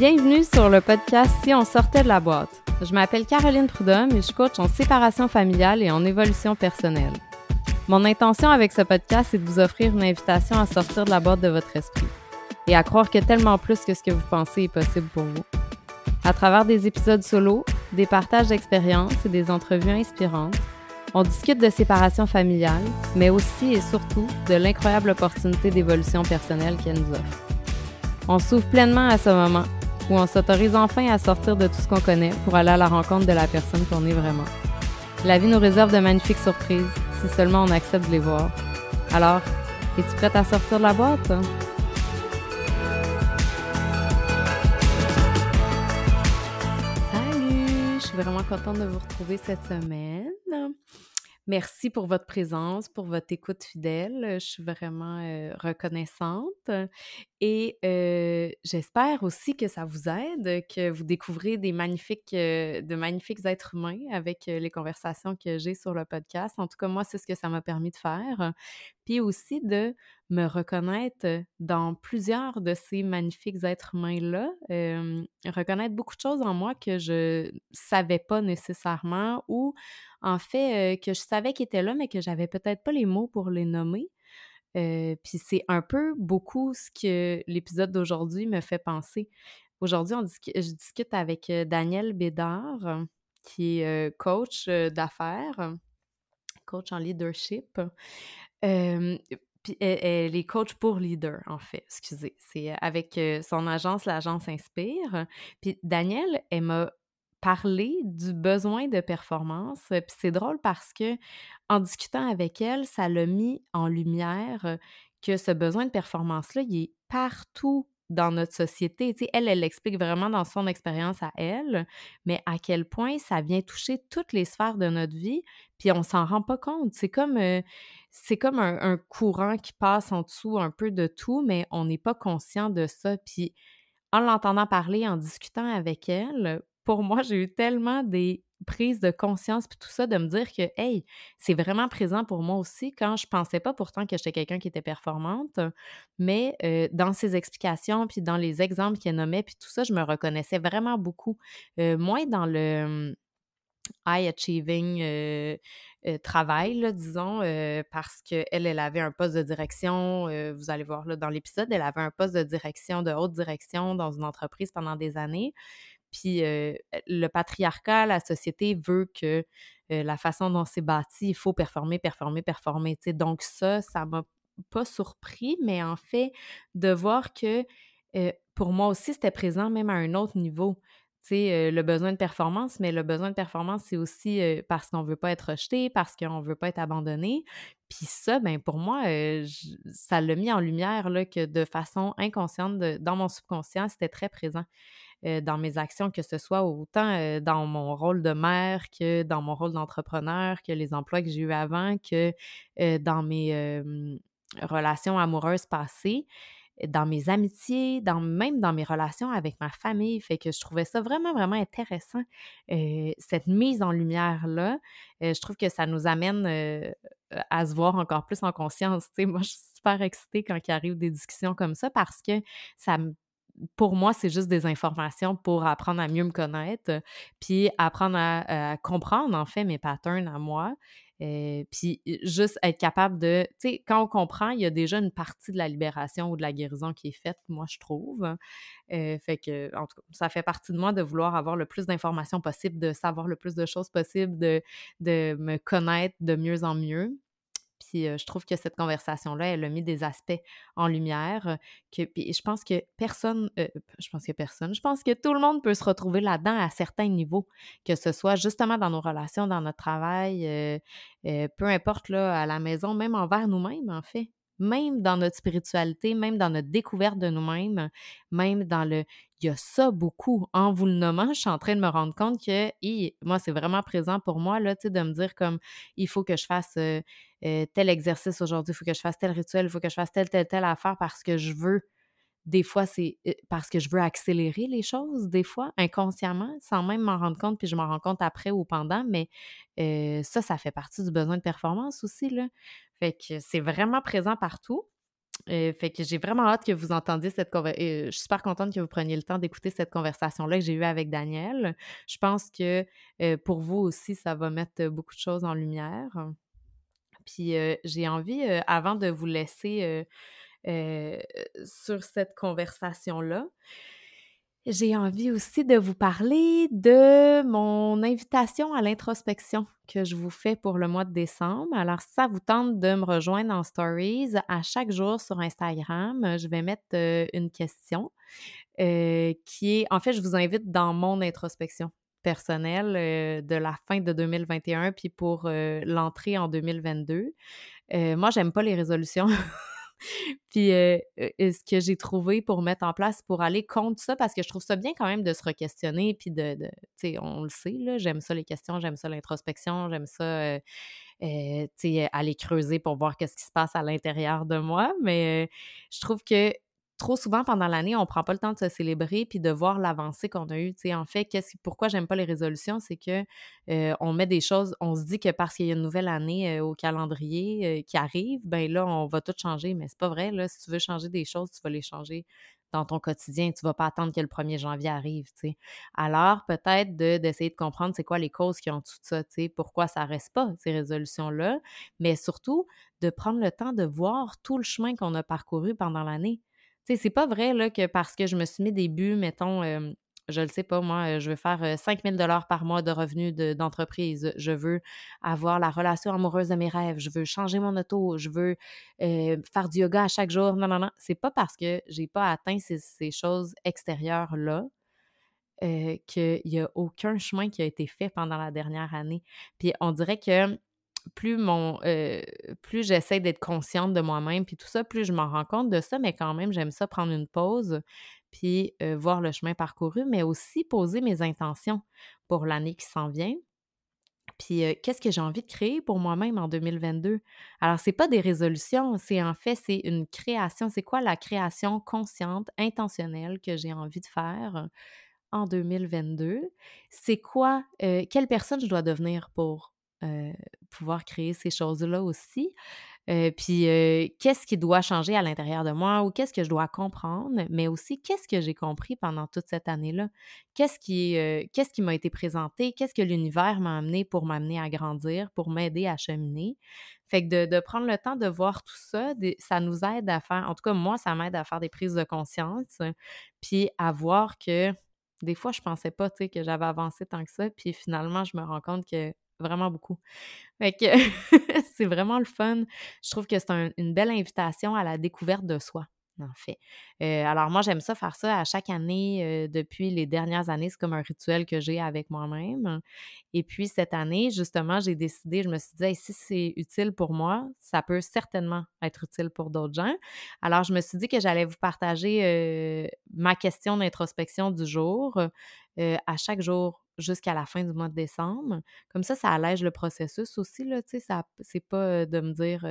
Bienvenue sur le podcast Si on sortait de la boîte. Je m'appelle Caroline Prudhomme et je coach en séparation familiale et en évolution personnelle. Mon intention avec ce podcast est de vous offrir une invitation à sortir de la boîte de votre esprit et à croire que tellement plus que ce que vous pensez est possible pour vous. À travers des épisodes solo, des partages d'expériences et des entrevues inspirantes, on discute de séparation familiale, mais aussi et surtout de l'incroyable opportunité d'évolution personnelle qu'elle nous offre. On s'ouvre pleinement à ce moment où on s'autorise enfin à sortir de tout ce qu'on connaît pour aller à la rencontre de la personne qu'on est vraiment. La vie nous réserve de magnifiques surprises si seulement on accepte de les voir. Alors, es-tu prête à sortir de la boîte? vraiment contente de vous retrouver cette semaine. Merci pour votre présence, pour votre écoute fidèle. Je suis vraiment reconnaissante. Et j'espère aussi que ça vous aide, que vous découvrez des magnifiques, de magnifiques êtres humains avec les conversations que j'ai sur le podcast. En tout cas, moi, c'est ce que ça m'a permis de faire. Puis aussi de me reconnaître dans plusieurs de ces magnifiques êtres humains-là, reconnaître beaucoup de choses en moi que je savais pas nécessairement ou en fait que je savais qu'ils étaient là, mais que j'avais peut-être pas les mots pour les nommer. puis c'est un peu beaucoup ce que l'épisode d'aujourd'hui me fait penser. Aujourd'hui, je discute avec Daniel Bédard, qui est coach d'affaires, coach en leadership. Puis elle, est coach pour leader, en fait, excusez. C'est avec son agence, l'agence Inspire. Puis Danielle, elle m'a parlé du besoin de performance. Puis c'est drôle parce que en discutant avec elle, ça l'a mis en lumière que ce besoin de performance-là, il est partout dans notre société. Tu elle, elle l'explique vraiment dans son expérience à elle, mais à quel point ça vient toucher toutes les sphères de notre vie, puis on s'en rend pas compte. C'est comme, c'est comme un, courant qui passe en dessous un peu de tout, mais on n'est pas conscient de ça. Puis en l'entendant parler, en discutant avec elle, pour moi, j'ai eu tellement des prises de conscience puis tout ça, de me dire que, hey, c'est vraiment présent pour moi aussi quand je pensais pas pourtant que j'étais quelqu'un qui était performante, mais dans ses explications puis dans les exemples qu'elle nommait puis tout ça, je me reconnaissais vraiment beaucoup. moins dans le high achieving euh, euh, travail, disons, euh, parce qu'elle, elle avait un poste de direction, vous allez voir là, dans l'épisode, elle avait un poste de direction, de haute direction dans une entreprise pendant des années. Puis le patriarcat, la société veut que la façon dont c'est bâti, il faut performer, performer, performer. Donc ça, ça m'a pas surpris, mais en fait, de voir que pour moi aussi, c'était présent même à un autre niveau le besoin de performance, mais le besoin de performance, c'est aussi parce qu'on veut pas être rejeté, parce qu'on veut pas être abandonné. Puis ça, ben pour moi, ça l'a mis en lumière là, que de façon inconsciente, dans mon subconscient, c'était très présent dans mes actions, que ce soit autant dans mon rôle de mère que dans mon rôle d'entrepreneur, que les emplois que j'ai eus avant, que dans mes relations amoureuses passées dans mes amitiés, dans, même dans mes relations avec ma famille. Fait que je trouvais ça vraiment, vraiment intéressant, cette mise en lumière-là. je trouve que ça nous amène à se voir encore plus en conscience. moi, je suis super excitée quand il arrive des discussions comme ça parce que ça pour moi, c'est juste des informations pour apprendre à mieux me connaître, puis apprendre à, comprendre, en fait, mes patterns à moi, puis juste être capable de, tu sais, quand on comprend, il y a déjà une partie de la libération ou de la guérison qui est faite, moi, je trouve. Hein. fait que, en tout cas, ça fait partie de moi de vouloir avoir le plus d'informations possible, de savoir le plus de choses possible, de, de me connaître de mieux en mieux. Puis je trouve que cette conversation-là, elle a mis des aspects en lumière. Que, puis je pense que personne, je pense que personne, je pense que tout le monde peut se retrouver là-dedans à certains niveaux, que ce soit justement dans nos relations, dans notre travail, peu importe là, à la maison, même envers nous-mêmes, en fait même dans notre spiritualité, même dans notre découverte de nous-mêmes, même dans le il y a ça beaucoup. En vous le nommant, je suis en train de me rendre compte que moi, c'est vraiment présent pour moi, là, de me dire comme il faut que je fasse tel exercice aujourd'hui, il faut que je fasse tel rituel, il faut que je fasse telle, telle, telle affaire parce que je veux. Des fois, c'est parce que je veux accélérer les choses, des fois, inconsciemment, sans même m'en rendre compte, puis je m'en rends compte après ou pendant, mais ça, ça fait partie du besoin de performance aussi, là. Fait que c'est vraiment présent partout. fait que j'ai vraiment hâte que vous entendiez cette conversation. je suis super contente que vous preniez le temps d'écouter cette conversation-là que j'ai eue avec Daniel. Je pense que pour vous aussi, ça va mettre beaucoup de choses en lumière. Puis j'ai envie, avant de vous laisser sur cette conversation-là, j'ai envie aussi de vous parler de mon invitation à l'introspection que je vous fais pour le mois de décembre. Alors, si ça vous tente de me rejoindre en stories, à chaque jour sur Instagram, je vais mettre une question qui est, en fait, je vous invite dans mon introspection personnelle de la fin de 2021 puis pour l'entrée en 2022. moi, j'aime pas les résolutions. Puis euh, ce que j'ai trouvé pour mettre en place pour aller contre ça, parce que je trouve ça bien quand même de se re-questionner, puis de, tu sais, on le sait, là, j'aime ça les questions, j'aime ça l'introspection, j'aime ça, tu sais, aller creuser pour voir qu'est-ce qui se passe à l'intérieur de moi, mais je trouve que trop souvent pendant l'année, on prend pas le temps de se célébrer puis de voir l'avancée qu'on a eue. en fait, qu'est-ce, pourquoi j'aime pas les résolutions, c'est que euh, on met des choses, on se dit que parce qu'il y a une nouvelle année euh, au calendrier euh, qui arrive, ben là, on va tout changer. Mais c'est pas vrai. Là, si tu veux changer des choses, tu vas les changer dans ton quotidien. Tu vas pas attendre que le 1er janvier arrive. Alors, peut-être d'essayer de comprendre c'est quoi les causes qui ont tout ça, pourquoi ça reste pas, ces résolutions-là, mais surtout de prendre le temps de voir tout le chemin qu'on a parcouru pendant l'année c'est pas vrai là, que parce que je me suis mis des buts, mettons, je le sais pas, moi, je veux faire 5000 dollars par mois de revenus d'entreprise. je veux avoir la relation amoureuse de mes rêves. Je veux changer mon auto. Je veux faire du yoga à chaque jour. Non, non, non. C'est pas parce que j'ai pas atteint ces, choses extérieures-là qu'il n'y a aucun chemin qui a été fait pendant la dernière année. Puis on dirait que plus mon euh, plus j'essaie d'être consciente de moi-même puis tout ça, plus je m'en rends compte de ça, mais quand même, j'aime ça prendre une pause puis euh, voir le chemin parcouru, mais aussi poser mes intentions pour l'année qui s'en vient. Puis euh, qu'est-ce que j'ai envie de créer pour moi-même en 2022? Alors, c'est pas des résolutions, c'est en fait, c'est une création. C'est quoi la création consciente, intentionnelle que j'ai envie de faire en 2022? C'est quoi, quelle personne je dois devenir pour pouvoir créer ces choses-là aussi. puis qu'est-ce qui doit changer à l'intérieur de moi ou qu'est-ce que je dois comprendre, mais aussi qu'est-ce que j'ai compris pendant toute cette année-là? Qu'est-ce qui, qu'est-ce qui m'a été présenté, qu'est-ce que l'univers m'a amené pour m'amener à grandir, pour m'aider à cheminer? Fait que de, prendre le temps de voir tout ça, ça nous aide à faire, en tout cas moi, ça m'aide à faire des prises de conscience, puis à voir que des fois, je pensais pas, que j'avais avancé tant que ça, puis finalement, je me rends compte que vraiment beaucoup. Fait que c'est vraiment le fun. Je trouve que c'est une belle invitation à la découverte de soi en fait. Euh, alors moi, j'aime ça faire ça à chaque année euh, depuis les dernières années. C'est comme un rituel que j'ai avec moi-même. Et puis cette année, justement, j'ai décidé, je me suis dit, si c'est utile pour moi, ça peut certainement être utile pour d'autres gens. Alors je me suis dit que j'allais vous partager euh, ma question d'introspection du jour à chaque jour jusqu'à la fin du mois de décembre. Comme ça, ça allège le processus aussi, là, sais, c'est pas de me dire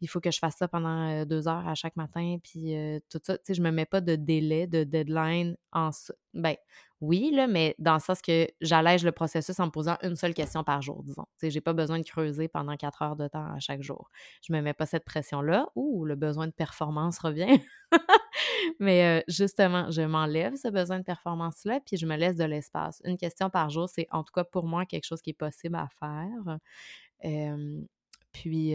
il faut que je fasse ça pendant deux heures à chaque matin, puis tout ça. Tu sais, je me mets pas de délai, de deadline en Ben, oui, là, mais dans le sens que j'allège le processus en me posant une seule question par jour, disons. Tu sais, j'ai pas besoin de creuser pendant quatre heures de temps à chaque jour. Je me mets pas cette pression-là. ou le besoin de performance revient. mais justement, je m'enlève ce besoin de performance-là, puis je me laisse de l'espace. Une question par jour, c'est en tout cas pour moi quelque chose qui est possible à faire. Puis,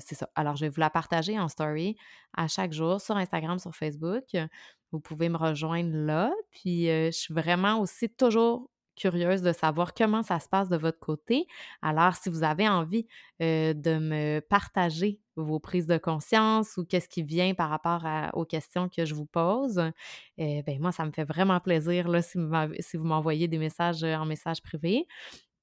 c'est ça. Alors, je vais vous la partager en story à chaque jour sur Instagram, sur Facebook. Vous pouvez me rejoindre là. Puis, je suis vraiment aussi toujours curieuse de savoir comment ça se passe de votre côté. Alors, si vous avez envie de me partager vos prises de conscience ou qu'est-ce qui vient par rapport aux questions que je vous pose, eh ben moi, ça me fait vraiment plaisir là, si vous m'envoyez des messages en message privé.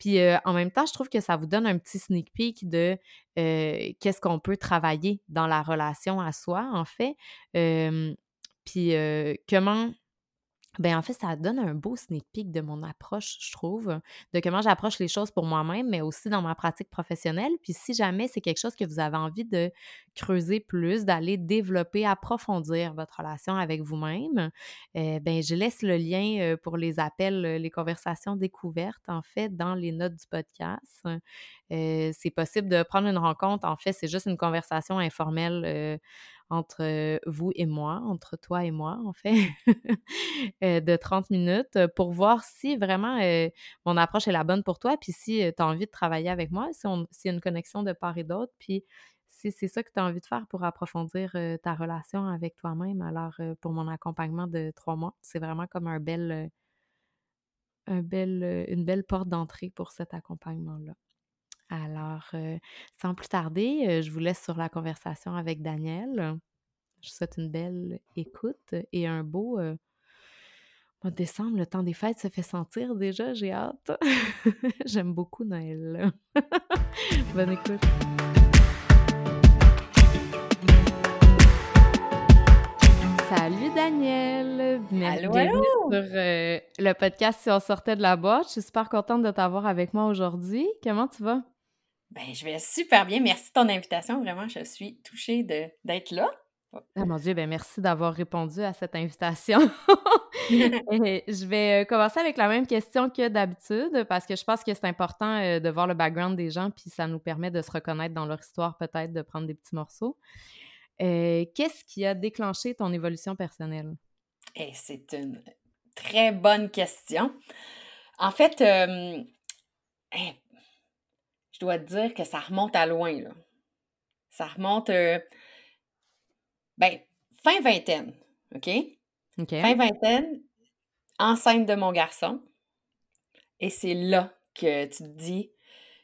Puis en même temps, je trouve que ça vous donne un petit sneak peek de qu'est-ce qu'on peut travailler dans la relation à soi, en fait. puis comment ben en fait, ça donne un beau sneak peek de mon approche, je trouve, de comment j'approche les choses pour moi-même, mais aussi dans ma pratique professionnelle. Puis si jamais c'est quelque chose que vous avez envie de creuser plus, d'aller développer, approfondir votre relation avec vous-même, euh, ben je laisse le lien pour les appels, les conversations découvertes, en fait, dans les notes du podcast. c'est possible de prendre une rencontre. En fait, c'est juste une conversation informelle entre vous et moi, entre toi et moi, en fait, de 30 minutes pour voir si vraiment mon approche est la bonne pour toi, puis si tu as envie de travailler avec moi, si s'il y a une connexion de part et d'autre, puis si c'est ça que tu as envie de faire pour approfondir ta relation avec toi-même, alors pour mon accompagnement de trois mois, c'est vraiment comme un bel, un bel, une belle porte d'entrée pour cet accompagnement-là. Alors, sans plus tarder, je vous laisse sur la conversation avec Daniel. Je vous souhaite une belle écoute et un beau mois de décembre. Le temps des fêtes se fait sentir déjà, j'ai hâte. J'aime beaucoup Noël. Bonne écoute. Salut Daniel! Allô, allô! sur euh, le podcast Si on sortait de la boîte. Je suis super contente de t'avoir avec moi aujourd'hui. Comment tu vas? Ben, je vais super bien. Merci de ton invitation. Vraiment, je suis touchée d'être là. Ah mon Dieu, ben merci d'avoir répondu à cette invitation. je vais euh, commencer avec la même question que d'habitude parce que je pense que c'est important euh, de voir le background des gens puis ça nous permet de se reconnaître dans leur histoire, peut-être de prendre des petits morceaux. Euh, qu'est-ce qui a déclenché ton évolution personnelle? Eh, c'est une très bonne question. En fait, eh, dois te dire que ça remonte à loin. Là. Ça remonte, euh, ben, fin vingtaine, OK? Fin vingtaine, enceinte de mon garçon. Et c'est là que tu te dis,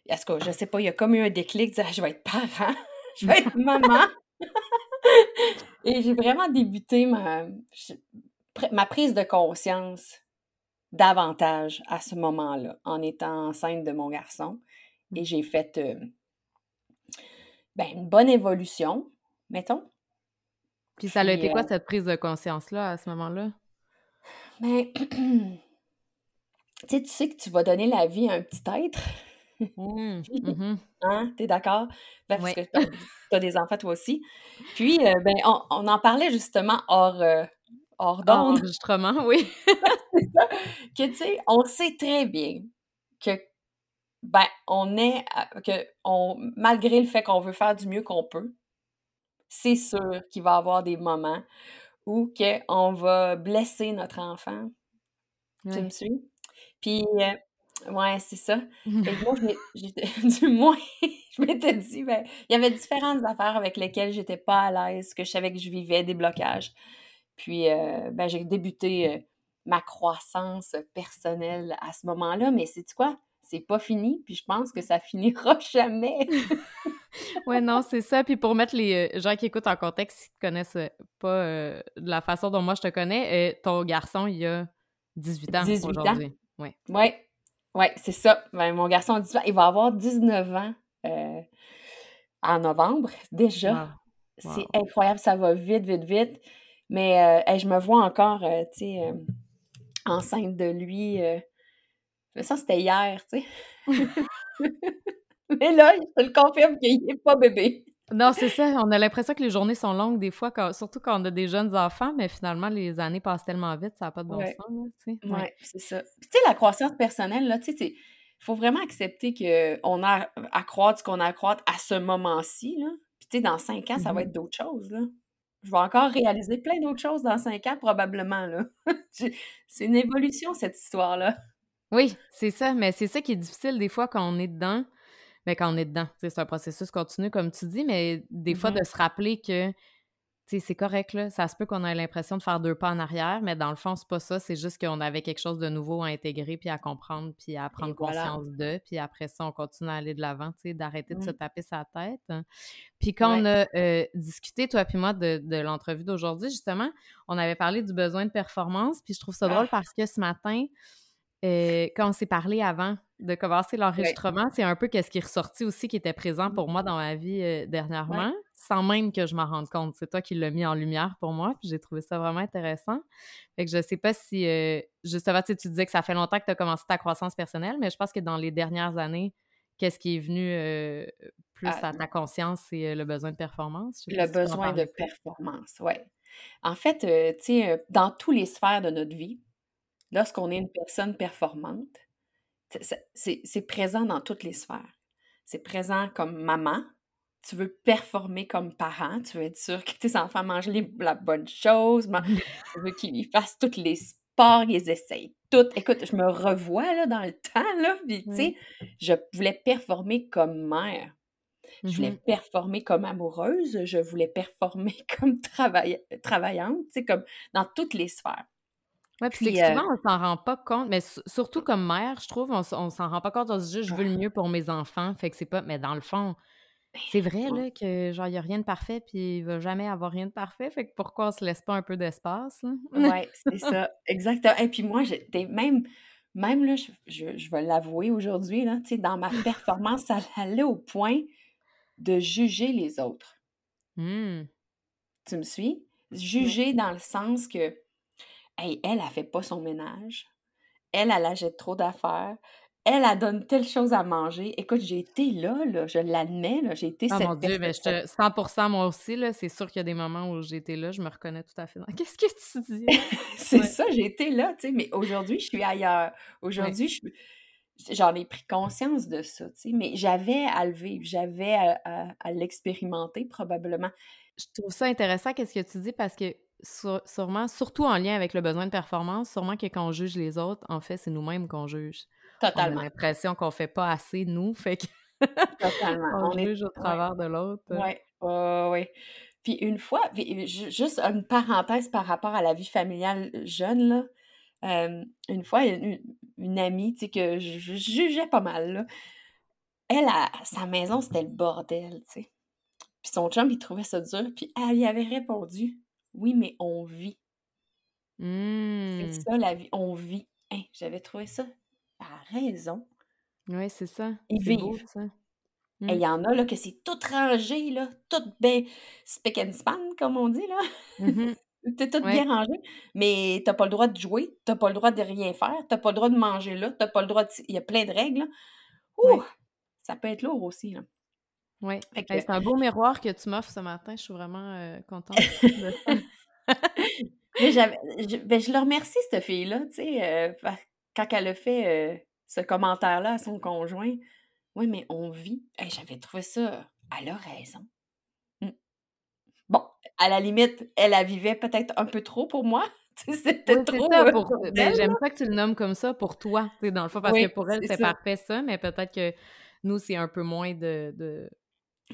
est-ce que, je sais pas, il y a comme eu un déclic, dire, je vais être parent, je vais être maman. Et j'ai vraiment débuté ma, ma prise de conscience davantage à ce moment-là, en étant enceinte de mon garçon. Et j'ai fait euh, ben, une bonne évolution, mettons. Puis ça a été quoi euh cette prise de conscience-là à ce moment-là? Ben, tu sais que tu vas donner la vie à un petit être. Mmh, mmh hein? T'es d'accord? Ben, parce que tu as des enfants toi aussi. Puis, euh, ben, on, en parlait justement hors, euh, hors d'onde. Enregistrement, oui. Que, tu sais, on sait très bien que, ben, on est, que on, malgré le fait qu'on veut faire du mieux qu'on peut, c'est sûr qu'il va y avoir des moments où on va blesser notre enfant. Tu me suis? Puis, euh, Ouais, c'est ça. Et moi, du moins, je m'étais dit, ben, il y avait différentes affaires avec lesquelles j'étais pas à l'aise, que je savais que je vivais des blocages. Puis, euh, ben, j'ai débuté euh, ma croissance personnelle à ce moment-là, mais c'est quoi? C'est pas fini, puis je pense que ça finira jamais. ouais, non, c'est ça. Puis pour mettre les euh, gens qui écoutent en contexte, qui te connaissent pas de la façon dont moi je te connais, ton garçon, il a 18 ans 18 aujourd'hui. Ouais. Ouais, oui, c'est ça. Ben, mon garçon, il va avoir 19 ans euh, en novembre déjà. C'est incroyable, ça va vite, vite, vite. Mais euh, je me vois encore, euh, tu sais, enceinte de lui. Ça, c'était hier, tu sais. Mais là, je te le confirme qu'il n'est pas bébé. Non, c'est ça. On a l'impression que les journées sont longues des fois, surtout quand on a des jeunes enfants, mais finalement, les années passent tellement vite, ça n'a pas de bon sens. Oui, ouais, c'est ça. tu sais, la croissance personnelle, là, tu sais, il faut vraiment accepter qu'on a à croître ce qu'on a à croître à ce moment-ci, là. Puis, tu sais, dans cinq ans, ça va mm-hmm. être d'autres choses, là. Je vais encore réaliser plein d'autres choses dans cinq ans, probablement, là. c'est une évolution, cette histoire-là. Oui, c'est ça. Mais c'est ça qui est difficile des fois quand on est dedans mais quand on est dedans. C'est un processus continu, comme tu dis, mais des fois, de mm-hmm. se rappeler que c'est correct, là. Ça se peut qu'on ait l'impression de faire deux pas en arrière, mais dans le fond, c'est pas ça. C'est juste qu'on avait quelque chose de nouveau à intégrer, puis à comprendre, puis à prendre conscience de. Puis après ça, on continue à aller de l'avant, d'arrêter de se mmh. taper sa tête. Puis quand on a euh, discuté, toi puis moi, de, de l'entrevue d'aujourd'hui, justement, on avait parlé du besoin de performance. Puis je trouve ça drôle ah! parce que ce matin, euh, quand on s'est parlé avant de commencer l'enregistrement, c'est un peu ce qui est ressorti aussi, qui était présent pour moi dans ma vie euh, dernièrement, sans même que je m'en rende compte. C'est toi qui l'as mis en lumière pour moi, puis j'ai trouvé ça vraiment intéressant. Fait que je sais pas si, euh, justement, tu disais que ça fait longtemps que tu as commencé ta croissance personnelle, mais je pense que dans les dernières années, qu'est-ce qui est venu plus ah, à ta conscience, c'est le besoin de performance? Le besoin de performance, oui. En fait, tu sais, dans tous les sphères de notre vie, Lorsqu'on est une personne performante, c'est présent dans toutes les sphères. C'est présent comme maman, tu veux performer comme parent, tu veux être sûr que tes enfants mangent les, la bonne chose, tu veux qu'ils fassent tous les sports, ils essayent tout. Écoute, je me revois là, dans le temps, là, puis tu sais, je voulais performer comme mère. Je voulais Mhm. performer comme amoureuse, je voulais performer comme travaillante, tu sais, comme dans toutes les sphères. Ouais, puis c'est que euh, souvent, on s'en rend pas compte, mais su- surtout comme mère, je trouve, on, s'en rend pas compte, on se dit juste, je veux le mieux pour mes enfants, fait que c'est pas, mais dans le fond, c'est vrai, là, que genre, il y a rien de parfait, puis il va jamais avoir rien de parfait, fait que pourquoi on se laisse pas un peu d'espace? Ouais, c'est ça, exactement. Et puis moi, j'étais même, même là, je, je- je vais l'avouer aujourd'hui, là, tu sais, dans ma performance, ça allait au point de juger les autres. Hmm. Tu me suis? Juger dans le sens que, hey, elle, elle fait pas son ménage. Elle, elle achète trop d'affaires. Elle, elle donne telle chose à manger. Écoute, j'ai été là, là, je l'admets, j'ai été mon cette Dieu, mais je te 100 moi aussi, là, c'est sûr qu'il y a des moments où j'étais là, je me reconnais tout à fait dans «Qu'est-ce que tu dis, là?» C'est Ouais, ça, j'ai été là, tu sais, mais aujourd'hui, je suis ailleurs. ouais. Aujourd'hui, je suis- j'en ai pris conscience de ça, tu sais, mais j'avais à le vivre, j'avais à, à- à l'expérimenter probablement. Je trouve ça intéressant qu'est-ce que tu dis parce que sur- sûrement, surtout en lien avec le besoin de performance, sûrement que quand on juge les autres, en fait, c'est nous-mêmes qu'on juge. On a Totalement, l'impression qu'on fait pas assez, nous, fait que totalement. on On est, juge au ouais, travers de l'autre. ouais, ouais. Puis une fois, ju- juste une parenthèse par rapport à la vie familiale jeune, là. euh, une fois, une, une amie, tu sais, que je, je jugeais pas mal, là. Elle, à sa maison, c'était le bordel, tu sais. Puis son chum, il trouvait ça dur, puis elle y avait répondu, oui, mais on vit. C'est Mmh. ça la vie, on vit. Hein, j'avais trouvé ça. A raison. Oui, c'est ça. Ils beau, vivent. Et Mmh. il y en a là que c'est tout rangé, là, tout bien spick and span, comme on dit, là. Mhm. T'es tout Ouais. bien rangé, mais t'as pas le droit de jouer, t'as pas le droit de rien faire, t'as pas le droit de manger là, t'as pas le droit de... Il y a plein de règles, là. Ouais. Ouh! Ça peut être lourd aussi, là. Que... Hey, c'est un beau miroir que tu m'offres ce matin. Je suis vraiment euh, contente de. Mais je, ben, je le remercie, cette fille-là, tu sais, euh, quand elle a fait euh, ce commentaire-là à son conjoint. Oui, mais on vit. Hey, j'avais trouvé ça. Elle a raison. Mm. Bon, à la limite, elle, elle vivait peut-être un peu trop pour moi. C'était Oui, trop ça. Pour... Ben, j'aime ça que tu le nommes comme ça pour toi, dans le fond, parce que pour elle, c'est parfait ça, mais peut-être que nous, c'est un peu moins de, de...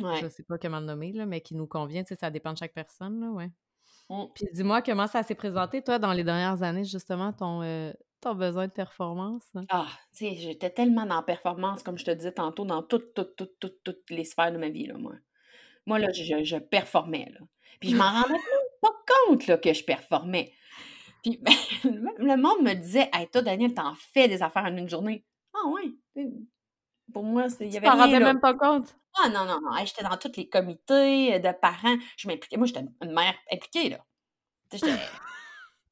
Ouais. je sais pas comment le nommer, là, mais qui nous convient, ça dépend de chaque personne, là, ouais. Mm. Puis dis-moi comment ça s'est présenté, toi, dans les dernières années, justement, ton, euh, ton besoin de performance. hein? Ah, tu sais, j'étais tellement dans la performance, comme je te disais tantôt, dans toutes, toutes, toutes, toutes, toutes les sphères de ma vie, là, moi. Moi, là, je, je performais, là. Puis je m'en rendais même pas compte, là, que je performais. Puis le monde me disait, hey, toi, Daniel, t'en fais des affaires en une journée. Ah, ouais. Tu Pour moi, il y Tu avait t'en rien, rendais là. même pas compte? Ah, non, non, non. Hey, j'étais dans tous les comités euh, de parents. Je m'impliquais. Moi, j'étais une mère impliquée, là.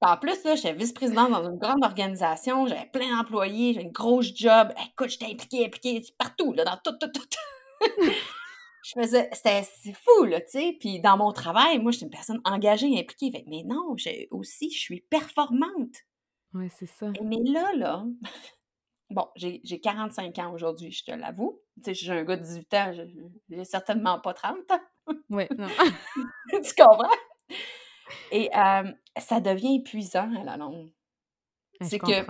En plus, là, j'étais vice-présidente dans une grande organisation, j'avais plein d'employés, j'avais une grosse job. Écoute, j'étais impliquée, impliquée partout, là, dans tout, tout, tout. je faisais, c'était, c'est fou, là, tu sais. Puis dans mon travail, moi, j'étais une personne engagée, impliquée. Fait, mais non, j'ai aussi, je suis performante. Ouais, c'est ça. Et mais là, là, bon, j'ai j'ai 45 ans aujourd'hui, je te l'avoue. Tu sais, j'ai un gars de 18 ans, j'ai certainement pas 30. Ouais, non. tu comprends? Et euh, ça devient épuisant à la longue. Je C'est que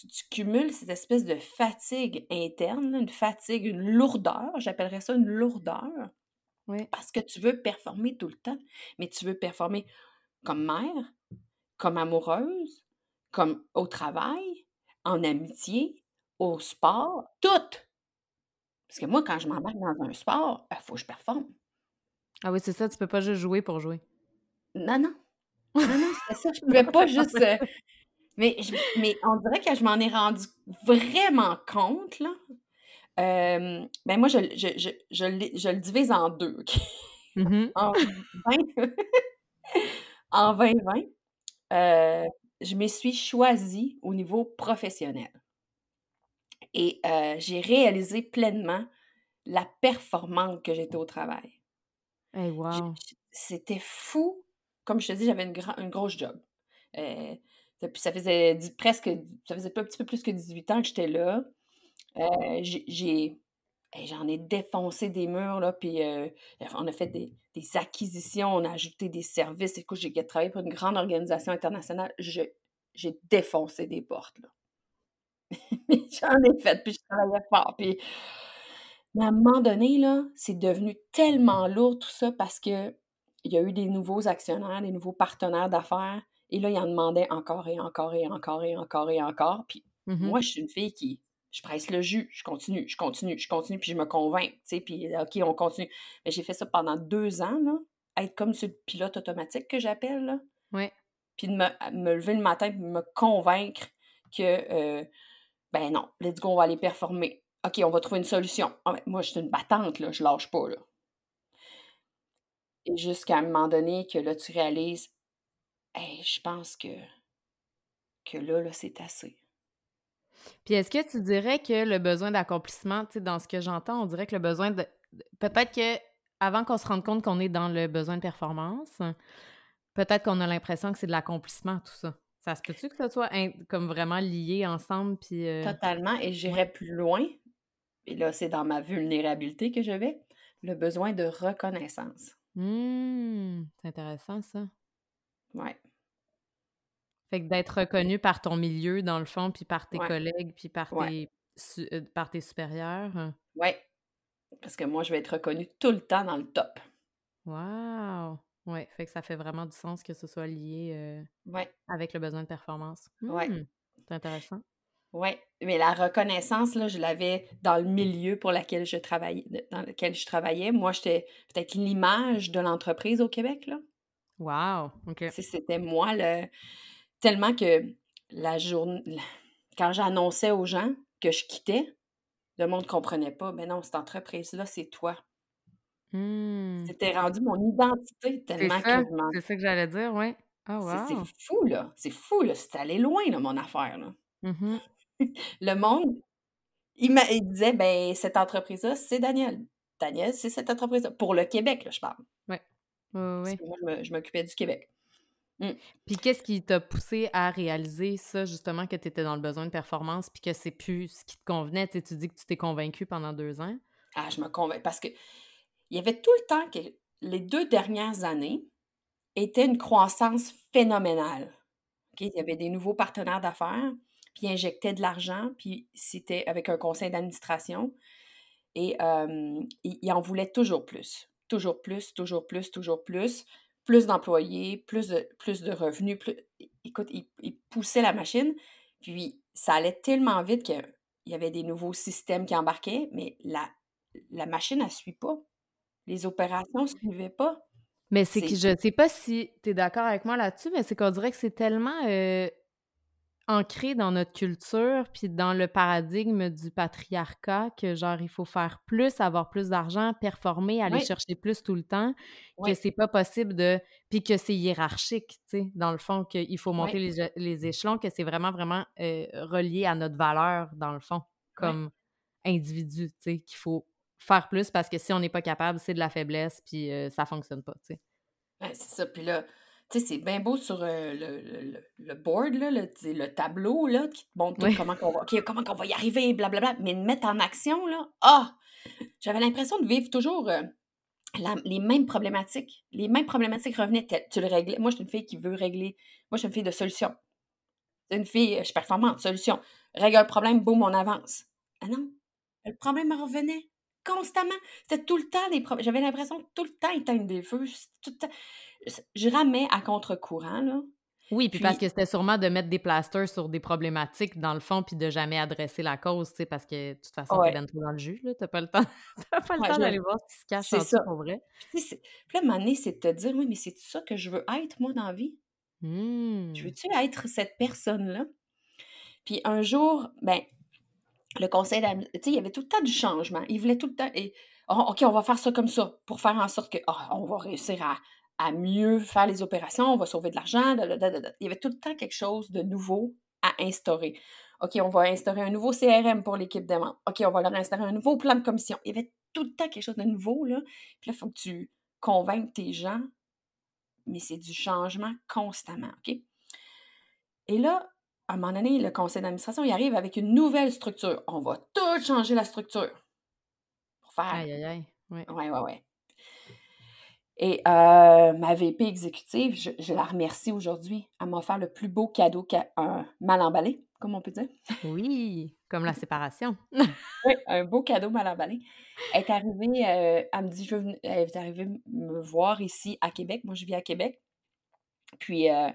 tu, tu cumules cette espèce de fatigue interne, une fatigue, une lourdeur, j'appellerais ça une lourdeur, Ouais. parce que tu veux performer tout le temps, mais tu veux performer comme mère, comme amoureuse, comme au travail, en amitié, au sport, tout. Parce que moi, quand je m'embarque dans un sport, il faut que je performe. Ah oui, c'est ça, tu peux pas juste jouer pour jouer. Non, non. Non, non, c'est ça. Je pouvais pas juste. euh, mais, je- mais on dirait que je m'en ai rendu vraiment compte, là. Euh, ben moi, je, je, je, je, l'ai- je le divise en deux. ok? Mhm. En 20, en 2020, euh, je me suis choisie au niveau professionnel. Et euh, j'ai réalisé pleinement la performante que j'étais au travail. Hey, J'ai- wow. C'était fou. Comme je te dis, j'avais une, une grosse job. Euh, ça faisait presque, ça faisait un petit peu plus que 18 ans que j'étais là. Euh, j'ai, j'en ai défoncé des murs, là, puis euh, on a fait des, des, acquisitions, on a ajouté des services. Écoute, j'ai travaillé pour une grande organisation internationale. J'ai défoncé des portes, là. J'en ai fait, puis je travaillais fort, puis mais à un moment donné, là, c'est devenu tellement lourd tout ça parce que il y a eu des nouveaux actionnaires, des nouveaux partenaires d'affaires et là, ils en demandaient encore et encore et encore et encore et encore, puis Mmh moi, je suis une fille qui je presse le jus, je continue, je continue, je continue, puis je me convainc, tu sais, puis OK, on continue. Mais j'ai fait ça pendant deux ans, là, être comme ce pilote automatique que j'appelle, là. Ouais. Puis de me me lever le matin, puis me convaincre que, ben non, let's go, on va aller performer. OK, on va trouver une solution. Ah, moi, je suis une battante, là, je lâche pas. Et jusqu'à un moment donné que là, tu réalises, je pense que, que là, là, c'est assez. Puis est-ce que tu dirais que le besoin d'accomplissement, tu sais, dans ce que j'entends, on dirait que le besoin de. Peut-être que avant qu'on se rende compte qu'on est dans le besoin de performance, peut-être qu'on a l'impression que c'est de l'accomplissement, tout ça. Ça se peut-tu que ce soit comme vraiment lié ensemble? Puis, euh, Totalement. Et j'irais plus loin. Et là, c'est dans ma vulnérabilité que je vais. Le besoin de reconnaissance. Mmh, c'est intéressant, ça. Ouais. Fait que d'être reconnu par ton milieu, dans le fond, puis par tes Ouais. collègues, puis par Ouais. tes, su- euh, par tes supérieurs. hein? Ouais. Parce que moi, je vais être reconnue tout le temps dans le top. Wow! Ouais, fait que ça fait vraiment du sens que ce soit lié euh, Ouais. avec le besoin de performance. Ouais. Hmm, c'est intéressant. Ouais. Mais la reconnaissance, là, je l'avais dans le milieu pour lequel je travaillais, dans lequel je travaillais. Moi, j'étais peut-être l'image de l'entreprise au Québec, là. Wow! OK. C'était moi, le... tellement que la journée, quand j'annonçais aux gens que je quittais, le monde ne comprenait pas. Mais non, cette entreprise-là, c'est toi. Hmm. C'était rendu mon identité tellement que je m'en- c'est ça que j'allais dire, oui. Ah, C'est wow! c'est fou, là. C'est fou, là. C'est allé loin, là, mon affaire, là. Mhm. Le monde, il, il disait, ben, cette entreprise-là, c'est Daniel. Daniel, c'est cette entreprise-là. Pour le Québec, là, je parle. Oui, oui, Parce oui. moi, je m'occupais du Québec. Puis qu'est-ce qui t'a poussé à réaliser ça, justement, que tu étais dans le besoin de performance, puis que c'est plus ce qui te convenait? Tu dis que tu t'es convaincu pendant deux ans. Ah, je me convainc. Parce que il y avait tout le temps que les deux dernières années étaient une croissance phénoménale. Il y avait des nouveaux partenaires d'affaires, puis ils injectaient de l'argent, puis c'était avec un conseil d'administration. Et euh, ils, ils en voulaient toujours plus. Toujours plus, toujours plus, toujours plus. Plus d'employés, plus de, plus de revenus. Plus... Écoute, ils, ils poussaient la machine. Puis ça allait tellement vite qu'il y avait des nouveaux systèmes qui embarquaient, mais la, la machine, ne suit pas. Les opérations ne suivaient pas. Mais c'est que je sais pas si tu es d'accord avec moi là-dessus, mais c'est qu'on dirait que c'est tellement euh, ancré dans notre culture, puis dans le paradigme du patriarcat, que genre, il faut faire plus, avoir plus d'argent, performer, aller Oui. chercher plus tout le temps, Oui. que c'est pas possible de... Puis que c'est hiérarchique, tu sais, dans le fond, qu'il faut monter Oui. les, les échelons, que c'est vraiment, vraiment euh, relié à notre valeur, dans le fond, comme individu, tu sais, qu'il faut faire plus parce que si on n'est pas capable, c'est de la faiblesse, puis euh, ça fonctionne pas, tu sais. Ouais, c'est ça. Puis là, tu sais, c'est bien beau sur euh, le, le, le- board, là, le, le tableau, là, qui te montre tout comment qu'on va, comment qu'on va y arriver, blablabla. Mais de mettre en action, là, ah! J'avais l'impression de vivre toujours euh, la- les mêmes problématiques. Les mêmes problématiques revenaient. Tu- le réglais. Moi, je suis une fille qui veut régler. Moi, je suis une fille de solution. Une fille, je suis performante, solution. Règle un problème, boum, on avance. Ah non, le problème revenait constamment. C'était tout le temps des problèmes. J'avais l'impression de tout le temps éteindre des feux. c'était Tout le temps... Je- ramais à contre-courant, là. Oui, puis parce que c'était sûrement de mettre des plasters sur des problématiques dans le fond, puis de jamais adresser la cause, tu sais, parce que de toute façon, Ouais. t'es ben trop dans le jus, là, t'as pas le temps, pas le Ouais, temps d'aller voir ce qui se cache c'est en ça. pour vrai. Puis, puis là, c'est de te dire, oui, mais c'est ça que je veux être, moi, dans la vie? Hmm. Je veux-tu être cette personne-là? Puis un jour, ben, le conseil d'administration, il y avait tout le temps du changement. Il voulait tout le temps, Oh, OK, on va faire ça comme ça pour faire en sorte que ah, on va réussir à, mieux faire les opérations, on va sauver de l'argent. Il y avait tout le temps quelque chose de nouveau à instaurer. OK, on va instaurer un nouveau CRM pour l'équipe de membres. OK, on va leur instaurer un nouveau plan de commission. Il y avait tout le temps quelque chose de nouveau, là. Puis là, il faut que tu convainques tes gens, mais c'est du changement constamment, OK? Et là, à un moment donné, le conseil d'administration, il arrive avec une nouvelle structure. On va tout changer la structure. pour faire. Aïe, aïe, aïe. Ouais. Ouais, ouais, ouais. Et euh, ma VP exécutive, je, je la remercie aujourd'hui. Elle m'a offert le plus beau cadeau qu'un mal emballé, comme on peut dire. Oui, comme la séparation. Oui, un beau cadeau mal emballé. Elle est arrivée, euh, elle me dit, je veux venir- elle est arrivée me voir ici à Québec. Moi, je vis à Québec. Puis, euh,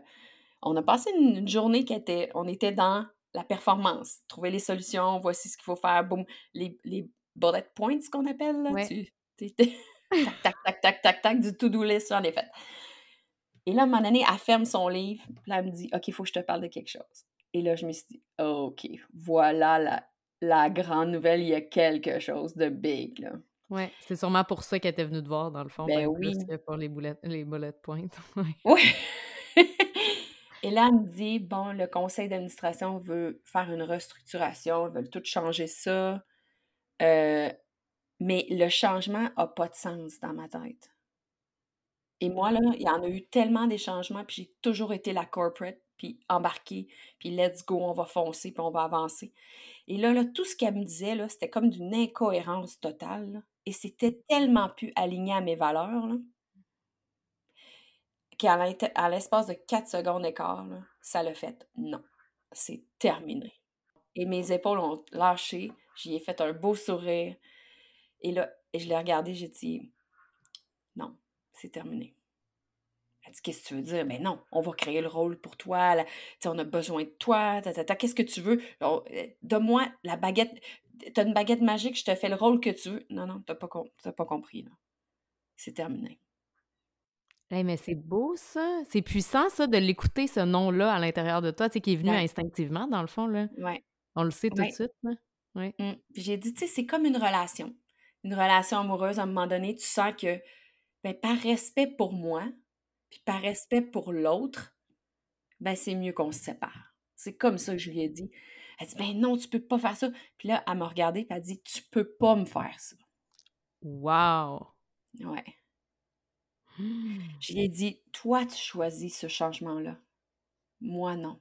on a passé une, une journée qui était, on était dans la performance. Trouver les solutions, voici ce qu'il faut faire, boum, les, les bullet points, ce qu'on appelle, là. Ouais. Tu, tac, tac, tac, tac, tac, tac, du to-do list, j'en ai fait. Et là, à un moment donné, elle ferme son livre, puis là, elle me dit, OK, il faut que je te parle de quelque chose. Et là, je me suis dit, OK, voilà la, la grande nouvelle, il y a quelque chose de big, là. Ouais, c'est sûrement pour ça qu'elle était venue te voir, dans le fond, Ben oui. plus que pour les, boulettes, les bullet points. Oui. Et là, elle me dit, bon, le conseil d'administration veut faire une restructuration, ils veulent tout changer ça. Euh, mais le changement n'a pas de sens dans ma tête. Et moi, là, il y en a eu tellement des changements, puis j'ai toujours été la corporate, puis embarquée, puis let's go, on va foncer, puis on va avancer. Et là, là tout ce qu'elle me disait, là, c'était comme d'une incohérence totale. et c'était tellement plus aligné à mes valeurs, là, qu'à l'espace de 4 secondes et quart, là, ça l'a fait. Non, c'est terminé. Et mes épaules ont lâché, j'y ai fait un beau sourire. Et là, je l'ai regardé, j'ai dit, non, c'est terminé. Elle dit, qu'est-ce que tu veux dire? Ben non, on va créer le rôle pour toi. là. On a besoin de toi. Qu'est-ce que tu veux? Euh, Donne-moi la baguette. T'as une baguette magique, je te fais le rôle que tu veux. Non, non, t'as pas, com- pas compris. C'est terminé. Hey, mais c'est beau, ça. C'est puissant, ça, de l'écouter, ce nom-là, à l'intérieur de toi, tu sais, qui est venu Ouais. instinctivement, dans le fond, là. Ouais. On le sait tout Ouais. de suite, là. Ouais. Mm. Puis j'ai dit, tu sais, c'est comme une relation. Une relation amoureuse, à un moment donné, tu sens que, ben, par respect pour moi, puis par respect pour l'autre, ben, c'est mieux qu'on se sépare. C'est comme ça que je lui ai dit. Elle dit, ben non, tu peux pas faire ça. Puis là, elle m'a regardé, puis elle dit, tu peux pas me faire ça. Wow! Ouais. Je lui ai dit, toi, tu choisis ce changement-là. Moi, non.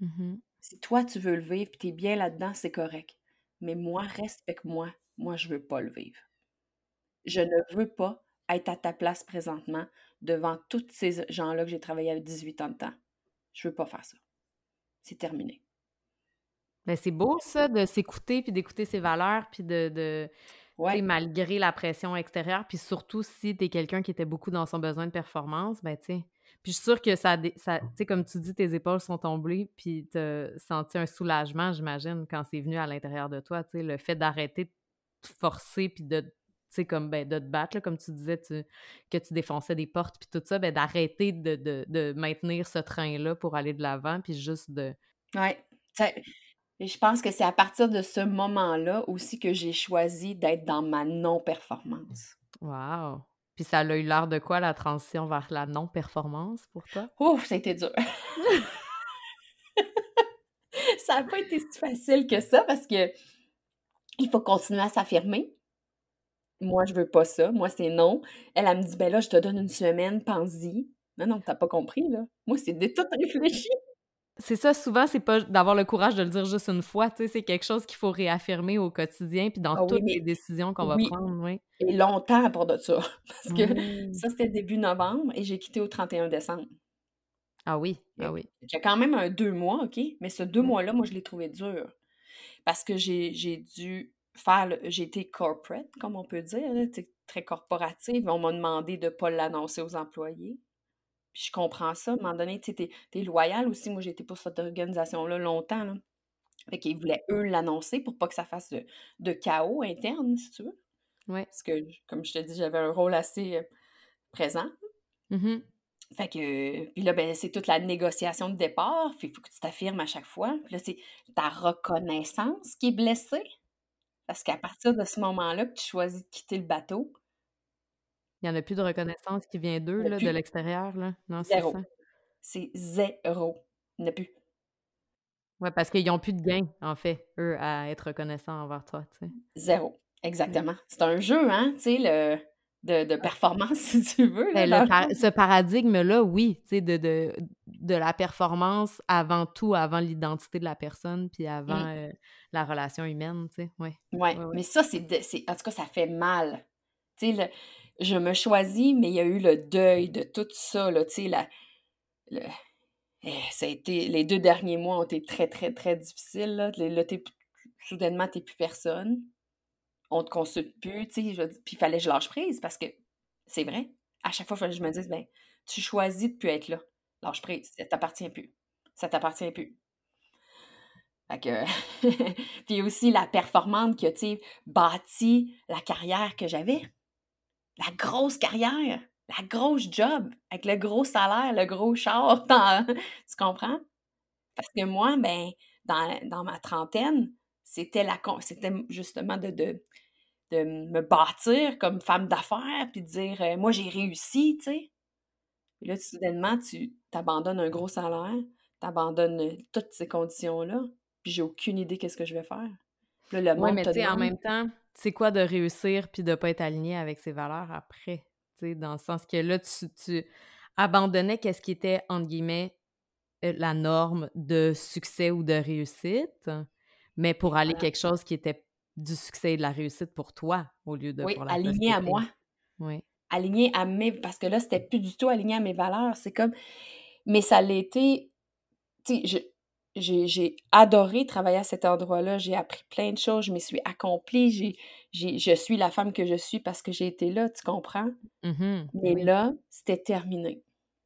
Mhm. Si toi, tu veux le vivre, puis t'es bien là-dedans, c'est correct. Mais moi, respecte-moi. Moi, je veux pas le vivre. Je ne veux pas être à ta place présentement devant tous ces gens-là que j'ai travaillé avec 18 ans de temps. Je veux pas faire ça. C'est terminé. C'est beau, ça, de s'écouter, puis d'écouter ses valeurs, puis de, tu Ouais, malgré la pression extérieure, puis surtout si t'es quelqu'un qui était beaucoup dans son besoin de performance, ben, tu sais. Puis je suis sûre que ça, ça tu sais, comme tu dis, tes épaules sont tombées, puis t'as senti un soulagement, j'imagine, quand c'est venu à l'intérieur de toi, tu sais, le fait d'arrêter de te forcer, puis de, tu sais, comme, ben, de te battre, là, comme tu disais, tu- que tu défonçais des portes, puis tout ça, ben, d'arrêter de, de, de maintenir ce train-là pour aller de l'avant, puis juste de... ouais. Et je pense que c'est à partir de ce moment-là aussi que j'ai choisi d'être dans ma non-performance. Wow! Puis ça a eu l'air de quoi, la transition vers la non-performance pour toi? Ouf, ça a été dur. ça n'a pas été si facile que ça parce que il faut continuer à s'affirmer. Moi, je veux pas ça. Moi, c'est non. Elle, elle me dit, ben là, je te donne une semaine, pense-y. Non, non, t'as pas compris, là. Moi, c'est de tout réfléchi. C'est ça, souvent, c'est pas d'avoir le courage de le dire juste une fois, tu sais, c'est quelque chose qu'il faut réaffirmer au quotidien, puis dans Ah oui, toutes les décisions qu'on va prendre, oui. et longtemps pour de ça. Parce que Mm. ça, c'était début novembre et j'ai quitté au 31 décembre. Ah oui, ah oui. J'ai quand même un deux mois, OK? Mais ce deux Ouais. mois-là, moi, je l'ai trouvé dur. Parce que j'ai j'ai dû faire, le- j'ai été corporate, comme on peut dire, là, très corporative. On m'a demandé de ne pas l'annoncer aux employés. Puis je comprends ça. À un moment donné, tu t'es loyal aussi. Moi, été pour cette organisation-là longtemps. Là. Fait qu'ils voulaient, eux, l'annoncer pour pas que ça fasse de, de chaos interne, si tu veux. Ouais. Parce que, comme je te dis, j'avais un rôle assez euh, présent. Mhm. Fait que, puis là, ben, c'est toute la négociation de départ. Puis il faut que tu t'affirmes à chaque fois. Puis là, c'est ta reconnaissance qui est blessée. Parce qu'à partir de ce moment-là que tu choisis de quitter le bateau, Il n'y en a plus de reconnaissance qui vient d'eux, là, de l'extérieur, là. Non, c'est zéro. ça. C'est zéro. Il n'y en a plus. Ouais, parce qu'ils n'ont plus de gain, en fait, eux, à être reconnaissants envers toi, tu sais. Zéro. Ouais. Exactement. C'est un jeu, hein, tu sais, le, de, de performance, si tu veux, là, Ben, le par- ce paradigme-là, oui, tu sais, de, de, de la performance avant tout, avant l'identité de la personne, puis avant Mmh. euh, la relation humaine, tu sais. Ouais. Ouais, Ouais, ouais. mais ça, c'est en tout cas, ça fait mal. Tu sais, je me choisis, mais il y a eu le deuil de tout ça, là, tu sais, eh, ça a été les 2 derniers mois ont été très, très, très difficiles, là. Soudainement, tu es plus personne. On te consulte plus, tu sais, puis il fallait que je lâche prise parce que c'est vrai. À chaque fois, que je me dise: «Ben, tu choisis de plus être là. Lâche prise, ça t'appartient plus. Ça t'appartient plus». Fait que puis aussi la performante qui a, bâti la carrière que j'avais. La grosse carrière, la grosse job, avec le gros salaire, le gros char tu comprends? Parce que moi, ben, dans ma trentaine, c'était la c'était justement de de de me bâtir comme femme d'affaires, puis de dire, «Moi, j'ai réussi», tu sais? Et là, soudainement, tu abandonnes un gros salaire, tu abandonnes, toutes ces conditions-là, puis j'ai aucune idée qu'est-ce que je vais faire. Là, le Ouais, mais te tu sais, en demande même temps, c'est quoi de réussir puis de pas être aligné avec ses valeurs après? Tu sais, dans le sens que là, tu tu abandonnais qu'est-ce qui était, entre guillemets, heu, «la norme de succès ou de réussite», mais pour aller quelque chose qui était du succès et de la réussite pour toi, au lieu de Oui, pour la aligné à moi. Oui. Aligné à mes parce que là, c'était plus du tout aligné à mes valeurs. C'est comme mais ça été tu sais, je j'ai adoré travailler à cet endroit-là. J'ai appris plein de choses, je m'y suis accomplie, j'ai j'ai je suis la femme que je suis parce que j'ai été là, tu comprends? Mmh mh. Mais Oui. là, c'était terminé.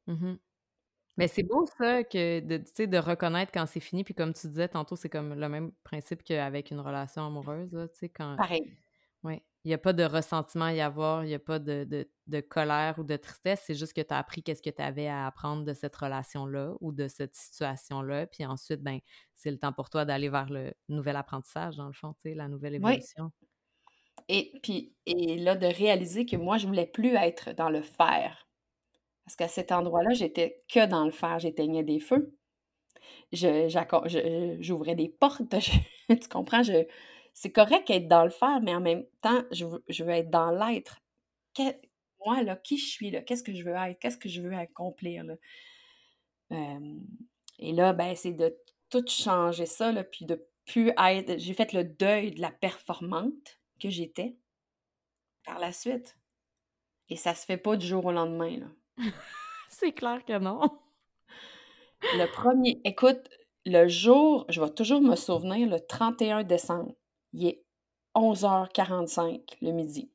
Mmh Mais c'est beau ça que de de reconnaître quand c'est fini, puis comme tu disais tantôt, c'est comme le même principe qu'avec une relation amoureuse, là, quand Pareil. ouais, il y a pas de ressentiment à y avoir, il y a pas de de de colère ou de tristesse, c'est juste que tu as appris qu'est-ce que tu avais à apprendre de cette relation-là ou de cette situation-là, puis ensuite, ben, c'est le temps pour toi d'aller vers le nouvel apprentissage, dans le fond, tu sais, la nouvelle Oui. évolution. Et puis et là, de réaliser que moi, je voulais plus être dans le faire. Parce qu'à cet endroit-là, j'étais que dans le faire. J'éteignais des feux, je j'acco je j'ouvrais des portes, je tu comprends? Je c'est correct être dans le faire, mais en même temps, je veux je veux être dans l'être. Moi, là, qui je suis, là? Qu'est-ce que je veux être? Qu'est-ce que je veux accomplir, là? Et là, ben, c'est de tout changer ça, là, puis de plus être j'ai fait le deuil de la performante que j'étais par la suite et ça se fait pas du jour au lendemain, là. C'est clair que non. Le premier écoute, le jour je vais toujours me souvenir, le 31 décembre, il est 11:45 le midi.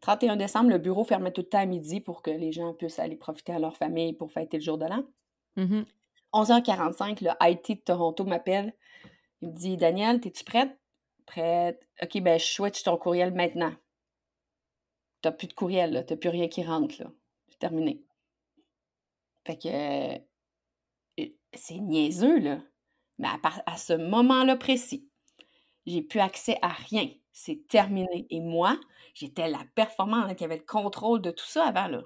31 décembre, le bureau fermait tout le temps à midi pour que les gens puissent aller profiter à leur famille pour fêter le jour de l'an. Mmh 11:45, le IT de Toronto m'appelle. Il me dit: «Danielle, es-tu prête?» «Prête». «OK, ben, je switch ton courriel maintenant. Tu as plus de courriel, là, tu as plus rien qui rentre, là. C'est terminé». Fait que, heu, c'est niaiseux, là, mais à part à ce moment-là précis, j'ai plus accès à rien. C'est terminé et moi, j'étais la performante qui avait le contrôle de tout ça avant, là.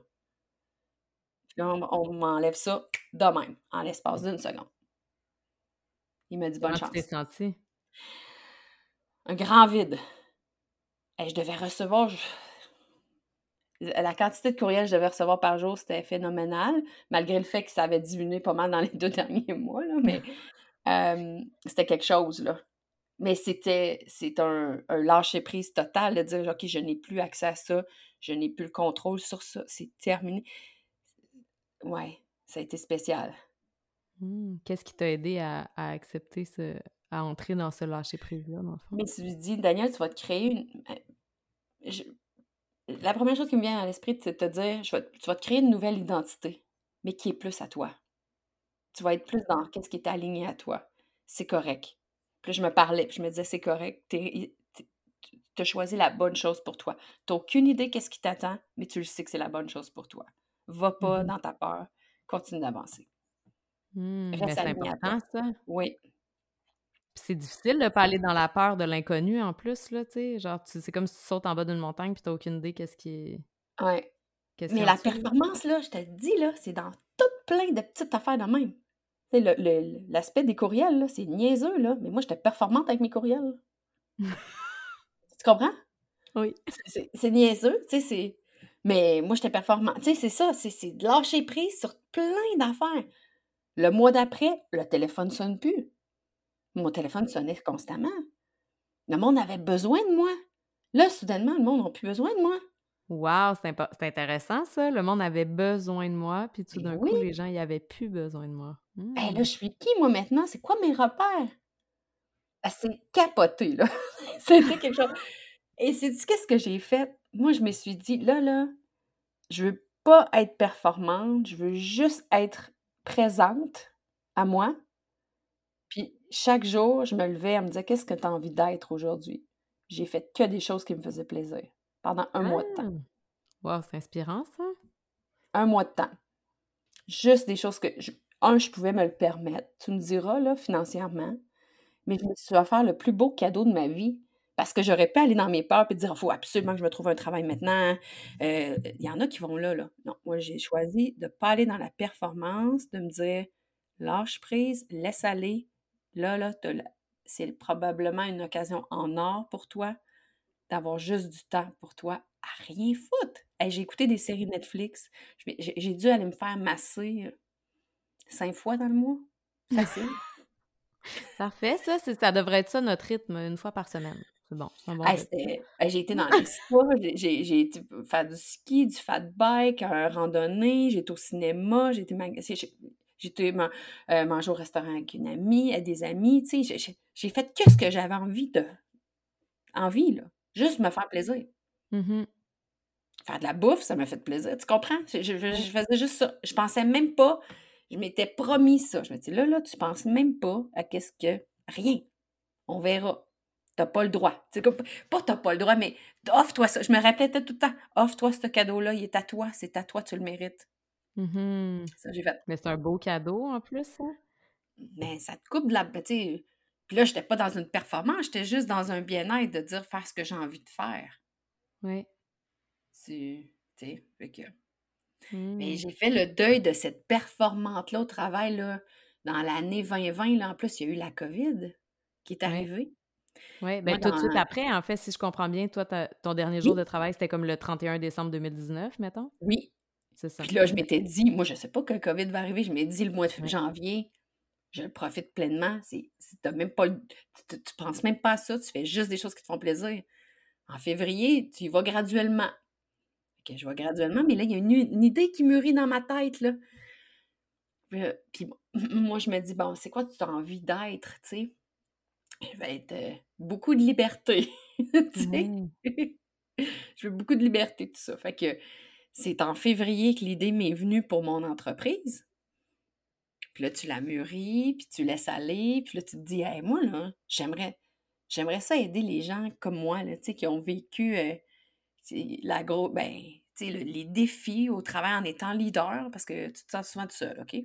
Puis on m'enlève ça de même, en l'espace d'une seconde. Il m'a dit: «Bonne Comment tu t'es chance». sentie? Un grand vide. Et je devais recevoir la quantité de courriels que je devais recevoir par jour, c'était phénoménal, malgré le fait que ça avait diminué pas mal dans les 2 derniers mois, là, mais hem, c'était quelque chose, là. Mais c'était c'est un un lâcher prise total de dire: «OK, je n'ai plus accès à ça, je n'ai plus le contrôle sur ça, c'est terminé». Ouais, ça a été spécial. Mmh. Qu'est-ce qui t'a aidé à à accepter ce à entrer dans ce lâcher prise-là, dans le fond? me suis dit: «Daniel, tu vas te créer une» je la première chose qui me vient à l'esprit, c'est de te dire: «Je vais tu vas te créer une nouvelle identité, mais qui est plus à toi. Tu vas être plus dans qu'est-ce qui est aligné à toi. C'est correct». Puis là, je me parlais, puis je me disais: «C'est correct, tu as choisi la bonne chose pour toi. Tu aucune idée qu'est-ce qui t'attend, mais tu le sais que c'est la bonne chose pour toi. Va Mmh pas dans ta peur, continue d'avancer. Mais Reste c'est aligné à toi». important ça. Oui, c'est difficile de pas aller dans la peur de l'inconnu en plus là, tu sais? Genre tu c'est comme si tu sautes en bas d'une montagne puis tu as aucune idée qu'est-ce qui est ouais. qu'il Mais la performance, là, je te dis, là, c'est dans tout plein de petites affaires de même. Le l'aspect des courriels, c'est niaiseux, là, mais moi, j'étais performante avec mes courriels. Tu comprends? Oui. C'est c'est c'est niaiseux, tu sais, c'est mais moi, j'étais performante. Tu sais, c'est ça, c'est c'est de lâcher prise sur plein d'affaires. Le mois d'après, le téléphone sonne plus. Mon téléphone sonnait constamment. Le monde avait besoin de moi. Là, soudainement, le monde n'a plus besoin de moi. Wow, c'est intéressant ça. Le monde avait besoin de moi, puis tout d'un oui. coup, les gens, ils avaient plus besoin de moi. Hey, là, Mmh. je suis qui, moi, maintenant? C'est quoi mes repères? Elle s'est capotée, là. C'était quelque chose. Et sais-tu qu'est-ce que j'ai fait? Moi, je me suis dit, là, là, je veux pas être performante, je veux juste être présente à moi. Puis chaque jour, je me levais, elle me disait, qu'est-ce que tu as envie d'être aujourd'hui? J'ai fait que des choses qui me faisaient plaisir pendant un mois de temps. Ah! Wow, c'est inspirant ça. Un mois de temps. Juste des choses que, je- un, je pouvais me le permettre. Tu me diras, là, financièrement. Mais je me suis offert le plus beau cadeau de ma vie. Parce que j'aurais pu aller dans mes peurs et dire, faut absolument que je me trouve un travail maintenant. Euh, Il y en a qui vont là, là. Non, moi, j'ai choisi de ne pas aller dans la performance, de me dire, lâche prise, laisse aller. Là, là, c'est probablement une occasion en or pour toi d'avoir juste du temps pour toi à rien foutre. J'ai écouté des séries Netflix. J'ai dû aller me faire masser cinq fois dans le mois. Facile. Parfait, ça, c'est- ça devrait être ça notre rythme, une fois par semaine. C'est bon, c'est bon Hey, c'était- hey, j'ai été dans les j'ai- été faire du ski, du fat bike, un randonnée, j'ai été au cinéma, j'ai été, j'ai été man- euh, manger au restaurant avec une amie, avec des amis, tu sais, j'ai- fait que ce que j'avais envie de... Envie, là. Juste me faire plaisir. Mhm. Faire de la bouffe, ça m'a fait plaisir, tu comprends? Je- je faisais juste ça. Je pensais même pas, je m'étais promis ça. Je me dis, là, là, tu penses même pas à qu'est-ce que... Rien. On verra. T'as pas le droit. C'est comme, pas t'as pas le droit, mais offre-toi ça. Je me répétais tout le temps, offre-toi ce cadeau-là, il est à toi, c'est à toi, tu le mérites. Mhm. Ça, j'ai fait. Mais c'est un beau cadeau en plus, ça. Mais ça te coupe de la... ben, Puis là, j'étais pas dans une performance, j'étais juste dans un bien-être de dire faire ce que j'ai envie de faire. Oui. Tu tu sais, fait que... Mais Mm. j'ai fait le deuil de cette performante-là au travail, là, dans l'année 2020. Là, en plus, il y a eu la COVID qui est Ouais. arrivée. Oui, Moi, ben tout de suite dans... après, en fait, si je comprends bien, toi, ta- ton dernier jour Oui, de travail, c'était comme le 31 décembre 2019, mettons? oui. C'est ça. Puis là, je m'étais dit, moi, je sais pas que le COVID va arriver. Je m'étais dit, le mois de janvier, je le profite pleinement. C'est, c'est- t'as même pas, le- tu, tu penses même pas à ça. Tu fais juste des choses qui te font plaisir. En février, tu y vas graduellement. Je vais graduellement, mais là, il y a une, une idée qui mûrit dans ma tête, là. Puis, euh, puis moi, je me dis, bon, c'est quoi tu as envie d'être, tu sais? Je vais être euh, beaucoup de liberté, tu sais? Mm. Je veux beaucoup de liberté, tout ça. Fait que c'est en février que l'idée m'est venue pour mon entreprise. Puis là, tu la mûris, puis tu laisses aller, puis là, tu te dis, hey, moi, là, j'aimerais, j'aimerais ça aider les gens comme moi, là, tu sais, qui ont vécu euh, la gros, ben, le- les défis au travail en étant leader, parce que tu te sens souvent tout seul, OK?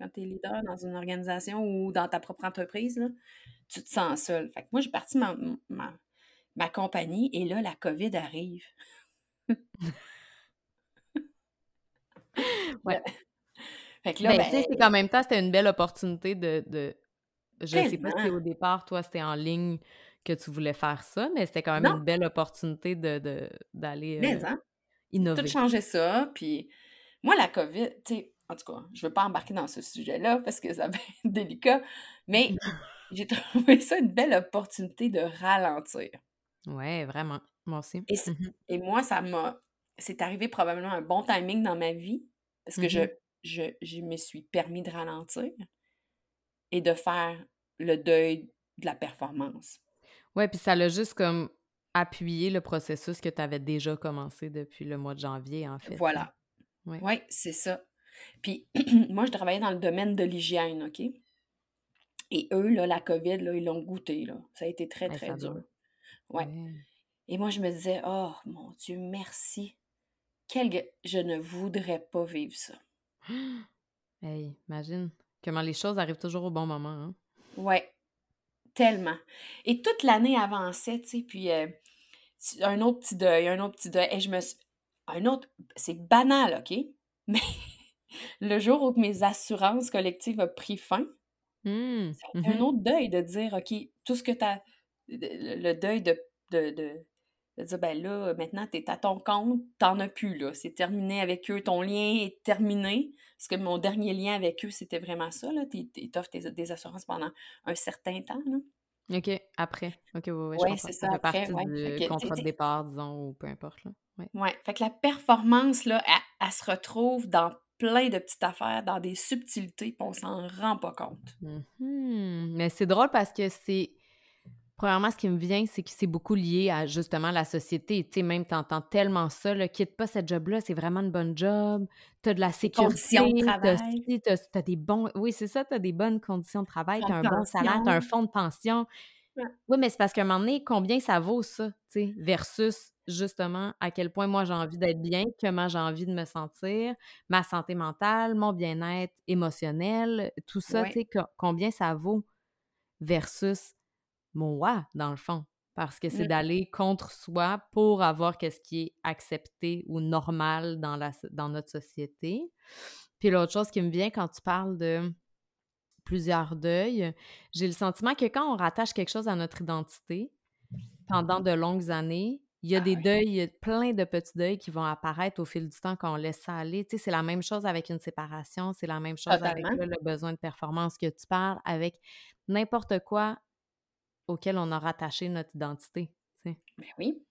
Quand tu es leader dans une organisation ou dans ta propre entreprise, là, tu te sens seul. Fait que moi, j'ai parti ma, ma, ma compagnie et là, la COVID arrive. Ouais. Fait que là, Ben, tu sais, ben, c'est qu'en même temps, c'était une belle opportunité de, de... Je sais pas si au départ, toi, c'était en ligne que tu voulais faire ça, mais c'était quand même Non, une belle opportunité de, de- d'aller mais euh, hein, tout innover. changer ça. Puis moi, la COVID, tu sais, en tout cas, je veux pas embarquer dans ce sujet-là parce que ça va être délicat, mais j'ai trouvé ça une belle opportunité de ralentir. Ouais, vraiment. Moi aussi. Et, Mhm. et moi, ça m'a. C'est arrivé probablement un bon timing dans ma vie parce que je, Mhm. je, je me suis permis de ralentir et de faire le deuil de la performance. Ouais, puis ça l'a juste comme appuyé le processus que tu avais déjà commencé depuis le mois de janvier, en fait. Voilà. Ouais. Oui, c'est ça. Puis moi, je travaillais dans le domaine de l'hygiène, OK? Et eux, là, la COVID, là, ils l'ont goûté, là. Ça a été très, Ouais, très dur. Ouais. Ouais. Et moi, je me disais, oh mon Dieu, merci. Quel... Je ne voudrais pas vivre ça. Hey, imagine comment les choses arrivent toujours au bon moment. Hein? Ouais, tellement. Et toute l'année avançait, tu sais, puis euh, un autre petit deuil, un autre petit deuil. Et je me suis... Un autre... C'est banal, OK? Mais le jour où mes assurances collectives ont pris fin, a été un mhm. autre deuil de dire, OK, tout ce que tu as... Le deuil de, de, de, De dire, ben là, maintenant, tu es à ton compte, t'en as plus, là. C'est terminé avec eux, ton lien est terminé. Parce que mon dernier lien avec eux, c'était vraiment ça, là. Ils t'offrent des assurances pendant un certain temps, là. OK, après. OK, oui, oui, ouais, c'est ça, ça fait après, partie ouais. du contrat de départ, disons, ou peu importe, là. Ouais. Ouais, fait que la performance, là, elle, elle se retrouve dans plein de petites affaires, dans des subtilités, puis on s'en rend pas compte. Mhm. Mais c'est drôle parce que c'est... Premièrement, ce qui me vient, c'est que c'est beaucoup lié à justement la société. Tu sais, même t'entends tellement ça, là, quitte pas cette job-là, c'est vraiment une bonne job, t'as de la sécurité, t'as des bons... Oui, c'est ça, t'as des bonnes conditions de travail, t'as un bon salaire, t'as un fonds de pension. Ouais. Oui, mais c'est parce qu'à un moment donné, combien ça vaut ça, tu sais, versus justement à quel point moi j'ai envie d'être bien, comment j'ai envie de me sentir, ma santé mentale, mon bien-être émotionnel, tout ça, tu sais, co- combien ça vaut versus mon ouais, dans le fond. Parce que c'est Mm. d'aller contre soi pour avoir qu'est-ce qui est accepté ou normal dans, la, so- dans notre société. Puis l'autre chose qui me vient quand tu parles de plusieurs deuils, j'ai le sentiment que quand on rattache quelque chose à notre identité pendant de longues années, il y a Ah des deuils, plein de petits deuils qui vont apparaître au fil du temps quand on laisse ça aller. Tu sais, c'est la même chose avec une séparation, c'est la même chose avec là, le besoin de performance que tu parles, avec n'importe quoi auquel on a rattaché notre identité. Ben oui.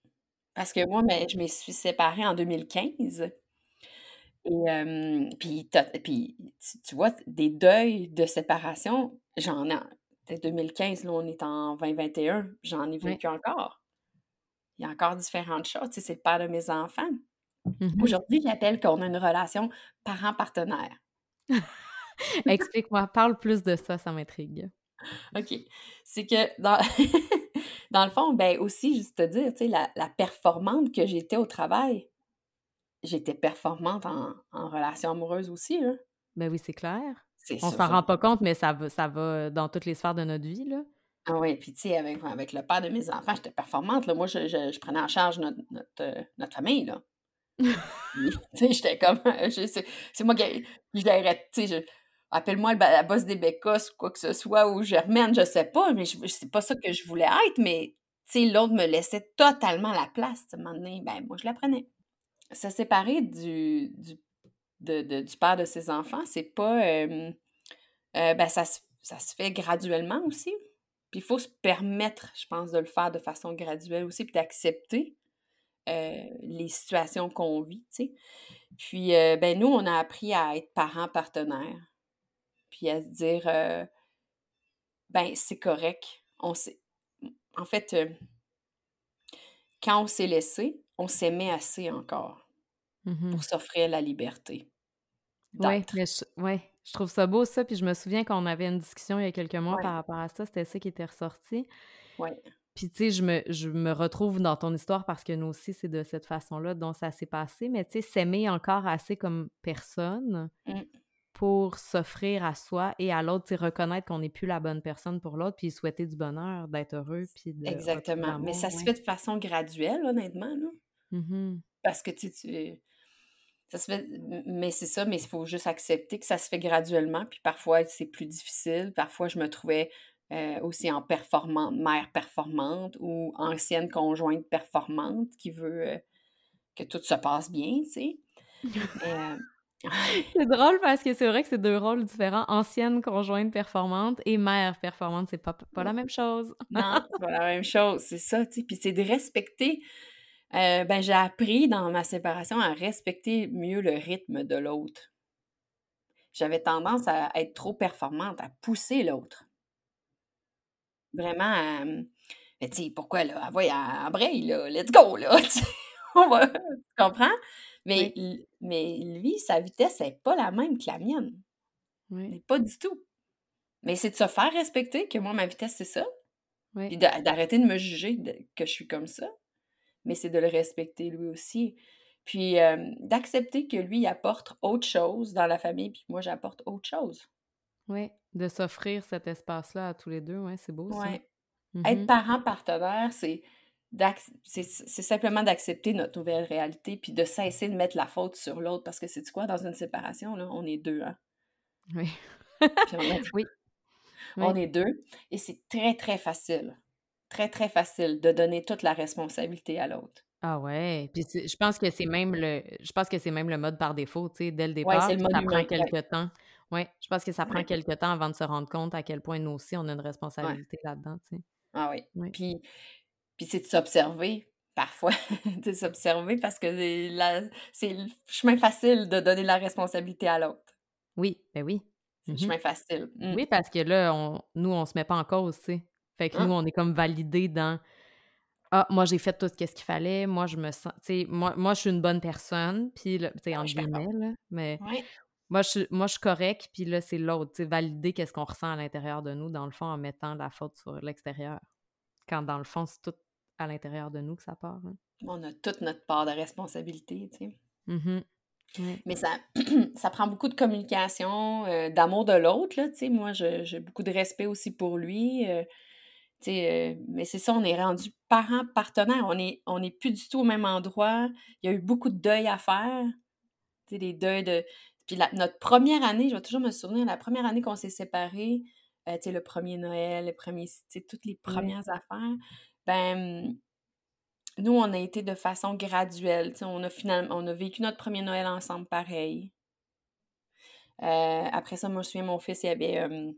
Parce que moi, ben, je me suis séparée en 2015. Et euh, puis, tu, tu vois, des deuils de séparation, j'en ai. en 2015, là, on est en 2021, j'en ai vécu encore. Il y a encore différentes choses. Tu sais, c'est le père de mes enfants. Mhm. Aujourd'hui, j'appelle qu'on a une relation parent-partenaire. Explique-moi, parle plus de ça, ça m'intrigue. OK. C'est que dans, dans le fond, ben aussi, juste te dire, tu sais, la, la performante que j'étais au travail, j'étais performante en, en relation amoureuse aussi, là. Ben oui, c'est clair. On s'en rend pas compte, mais ça va, ça va dans toutes les sphères de notre vie, là. Ah oui, puis tu sais, avec, avec le père de mes enfants, j'étais performante, là. Moi, je, je, je prenais en charge notre, notre, euh, notre famille, là. Tu sais, j'étais comme... C'est moi qui... Je l'aurais, tu sais, Appelle-moi la bosse des bécosses ou quoi que ce soit, ou Germaine, je sais pas, mais je, c'est pas ça que je voulais être, mais l'autre me laissait totalement la place. À un moment donné, ben, moi, je la prenais. Se séparer du, du, de, de- du père de ses enfants, c'est pas. euh, ben, ça, ça se fait graduellement aussi. Puis il faut se permettre, je pense, de le faire de façon graduelle aussi, puis d'accepter euh, les situations qu'on vit, tu sais. Puis, euh, ben, nous, on a appris à être parents partenaires, puis à se dire, euh, ben, c'est correct. On s'est... En fait, euh, quand on s'est laissé, on s'aimait assez encore Mhm. pour s'offrir la liberté mais je, ouais, je trouve ça beau ça. Puis je me souviens qu'on avait une discussion il y a quelques mois Ouais, par rapport à ça. C'était ça qui était ressorti. ouais, Puis tu sais, je me, je me retrouve dans ton histoire parce que nous aussi, c'est de cette façon-là dont ça s'est passé. Mais tu sais, s'aimer encore assez comme personne mm, pour s'offrir à soi et à l'autre, reconnaître qu'on n'est plus la bonne personne pour l'autre, puis souhaiter du bonheur, d'être heureux, puis de exactement. Mais ça se fait de façon graduelle, honnêtement, là. Mhm. Parce que, tu sais, tu- ça se fait, mais c'est ça, mais il faut juste accepter que ça se fait graduellement, puis parfois c'est plus difficile. Parfois, je me trouvais euh, aussi en performante, mère performante ou ancienne conjointe performante qui veut euh, que tout se passe bien, tu sais. Euh, C'est drôle parce que c'est vrai que c'est deux rôles différents. Ancienne conjointe performante et mère performante, c'est pas, pas la même chose. non, c'est pas la même chose, c'est ça, tu sais. Puis c'est de respecter. euh, ben, j'ai appris dans ma séparation à respecter mieux le rythme de l'autre. J'avais tendance à être trop performante, à pousser l'autre. Vraiment, à, mais tu sais, pourquoi là? Voyons, embraye, là, let's go, là. On va, tu comprends? Mais, Oui, mais lui, sa vitesse n'est pas la même que la mienne. oui, pas du tout. Mais c'est de se faire respecter que moi, ma vitesse, c'est ça. Puis oui. d'a- d'arrêter de me juger de- que je suis comme ça. Mais c'est de le respecter lui aussi. Puis euh, d'accepter que lui, apporte autre chose dans la famille, puis que moi, j'apporte autre chose. Oui, de s'offrir cet espace-là à tous les deux, ouais, c'est beau ça. Ouais. Être parent partenaire, c'est c'est c'est simplement d'accepter notre nouvelle réalité, puis de cesser de mettre la faute sur l'autre. Parce que c'est quoi, dans une séparation, là, on est deux, hein? Oui. Puis on, est, Oui, on oui. est deux. Et c'est très, très facile très, très facile de donner toute la responsabilité à l'autre. Ah ouais, puis je pense que c'est même le je pense que c'est même le mode par défaut, tu sais, dès le départ, le ça prend ouais. quelque temps. Ouais, je pense que ça prend Ouais. quelque temps avant de se rendre compte à quel point nous aussi on a une responsabilité là-dedans, tu sais. Ah oui. Oui. Puis puis c'est de s'observer parfois, de s'observer parce que c'est le chemin facile de donner la responsabilité à l'autre. Oui, ben oui. C'est le Mmh chemin facile. Mmh. Oui, parce que là, on nous, on se met pas en cause, tu sais. Fait que nous, Hein? on est comme validés dans: «Ah, moi, j'ai fait tout ce qu'il fallait, moi, je me sens» tu sais, moi moi, je suis une bonne personne, puis là, tu sais, Ah d'accord. guillemets, là, mais Oui. moi, je suis moi, je suis correcte, puis là, c'est l'autre, tu sais, valider qu'est-ce qu'on ressent à l'intérieur de nous, dans le fond, en mettant la faute sur l'extérieur. Quand dans le fond, c'est tout à l'intérieur de nous que ça part, hein. On a toute notre part de responsabilité, tu sais. Mmh Oui. Mais ça ça prend beaucoup de communication, heu, d'amour de l'autre, là, tu sais. Moi, j'ai beaucoup de respect aussi pour lui, tu sais, heu, mais c'est ça, on est rendus parents partenaires. On est on est plus du tout au même endroit. Il y a eu beaucoup de deuil à faire, tu sais, des deuils de puis la notre première année, je vais toujours me souvenir, la première année qu'on s'est séparés, le premier Noël, le premier toutes les premières affaires, ben, nous, on a été de façon graduelle, on a finalement on a vécu notre premier Noël ensemble pareil. Heu, après ça, moi, je me souviens, mon fils, il avait, hem,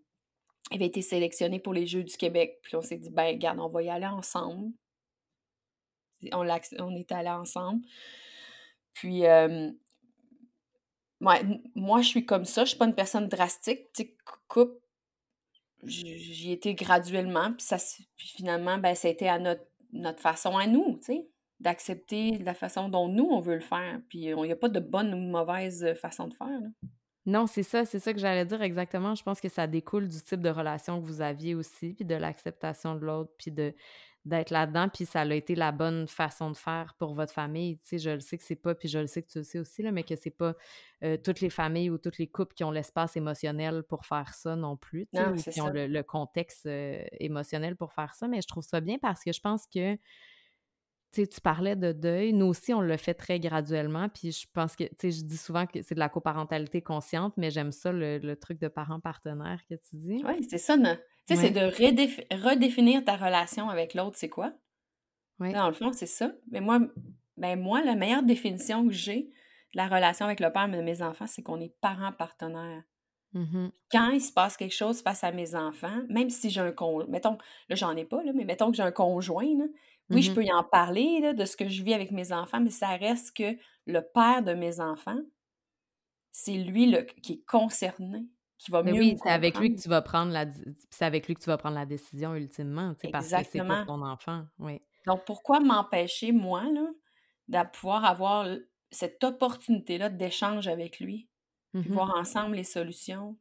il avait été sélectionné pour les Jeux du Québec, puis on s'est dit: «Ben, regarde, on va y aller ensemble». On on est allés ensemble. Puis, hem, ouais, moi, je suis comme ça, je suis pas une personne drastique, tu sais, cou couple, j j'y étais graduellement, puis ça puis finalement, ben, ça a été à notre notre façon à nous, tu sais, d'accepter la façon dont nous, on veut le faire, puis il y a pas de bonne ou de mauvaise, heu, façon de faire, là. Non, c'est ça, c'est ça que j'allais dire exactement. Je pense que ça découle du type de relation que vous aviez aussi, puis de l'acceptation de l'autre, puis de d'être là-dedans, puis ça a été la bonne façon de faire pour votre famille. Tu sais, je le sais que c'est pas, puis je le sais que tu le sais aussi, là, mais que c'est pas euh, toutes les familles ou toutes les couples qui ont l'espace émotionnel pour faire ça non plus, tu sais, Non, ou qui ont le, le contexte euh, émotionnel pour faire ça. Mais je trouve ça bien parce que je pense que tu sais, tu parlais de deuil. Nous aussi, on le fait très graduellement. Puis je pense que, tu sais, je dis souvent que c'est de la coparentalité consciente, mais j'aime ça, le, le truc de parent partenaire que tu dis. Oui, c'est ça, ne tu sais, c'est de redéfi redéfinir ta relation avec l'autre, c'est quoi? ouais. Dans le fond, c'est ça. Mais moi ben, moi, la meilleure définition que j'ai de la relation avec le père de mes enfants, c'est qu'on est parents partenaires. Mhm. Quand il se passe quelque chose face à mes enfants, même si j'ai un con mettons, là, j'en ai pas, là, mais mettons que j'ai un conjoint, là, oui, je peux y en parler, là, de ce que je vis avec mes enfants, mais ça reste que le père de mes enfants, c'est lui, le qui est concerné, qui va Mais mieux oui, c'est avec lui que tu vas prendre la, c'est avec lui que tu vas prendre la décision ultimement, tu sais, parce que c'est pour ton enfant. Oui. Donc pourquoi m'empêcher, moi, là, de pouvoir avoir cette opportunité-là d'échange avec lui, Mhm. voir ensemble les solutions?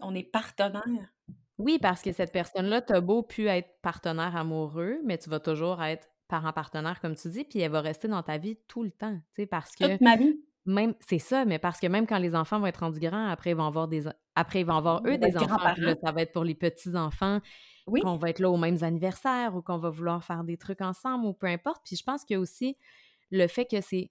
On est partenaires. Oui, parce que cette personne-là, t'as beau pu être partenaire amoureux, mais tu vas toujours être parent partenaire, comme tu dis, puis elle va rester dans ta vie tout le temps, tu sais, parce que Toute ma vie, Même c'est ça, mais parce que même quand les enfants vont être rendus grands, après ils vont avoir des après ils vont avoir eux on va des enfants, là, ça va être pour les petits-enfants qu'on Oui, va être là aux mêmes anniversaires ou qu'on va vouloir faire des trucs ensemble ou peu importe. Puis je pense qu'il y a aussi le fait que c'est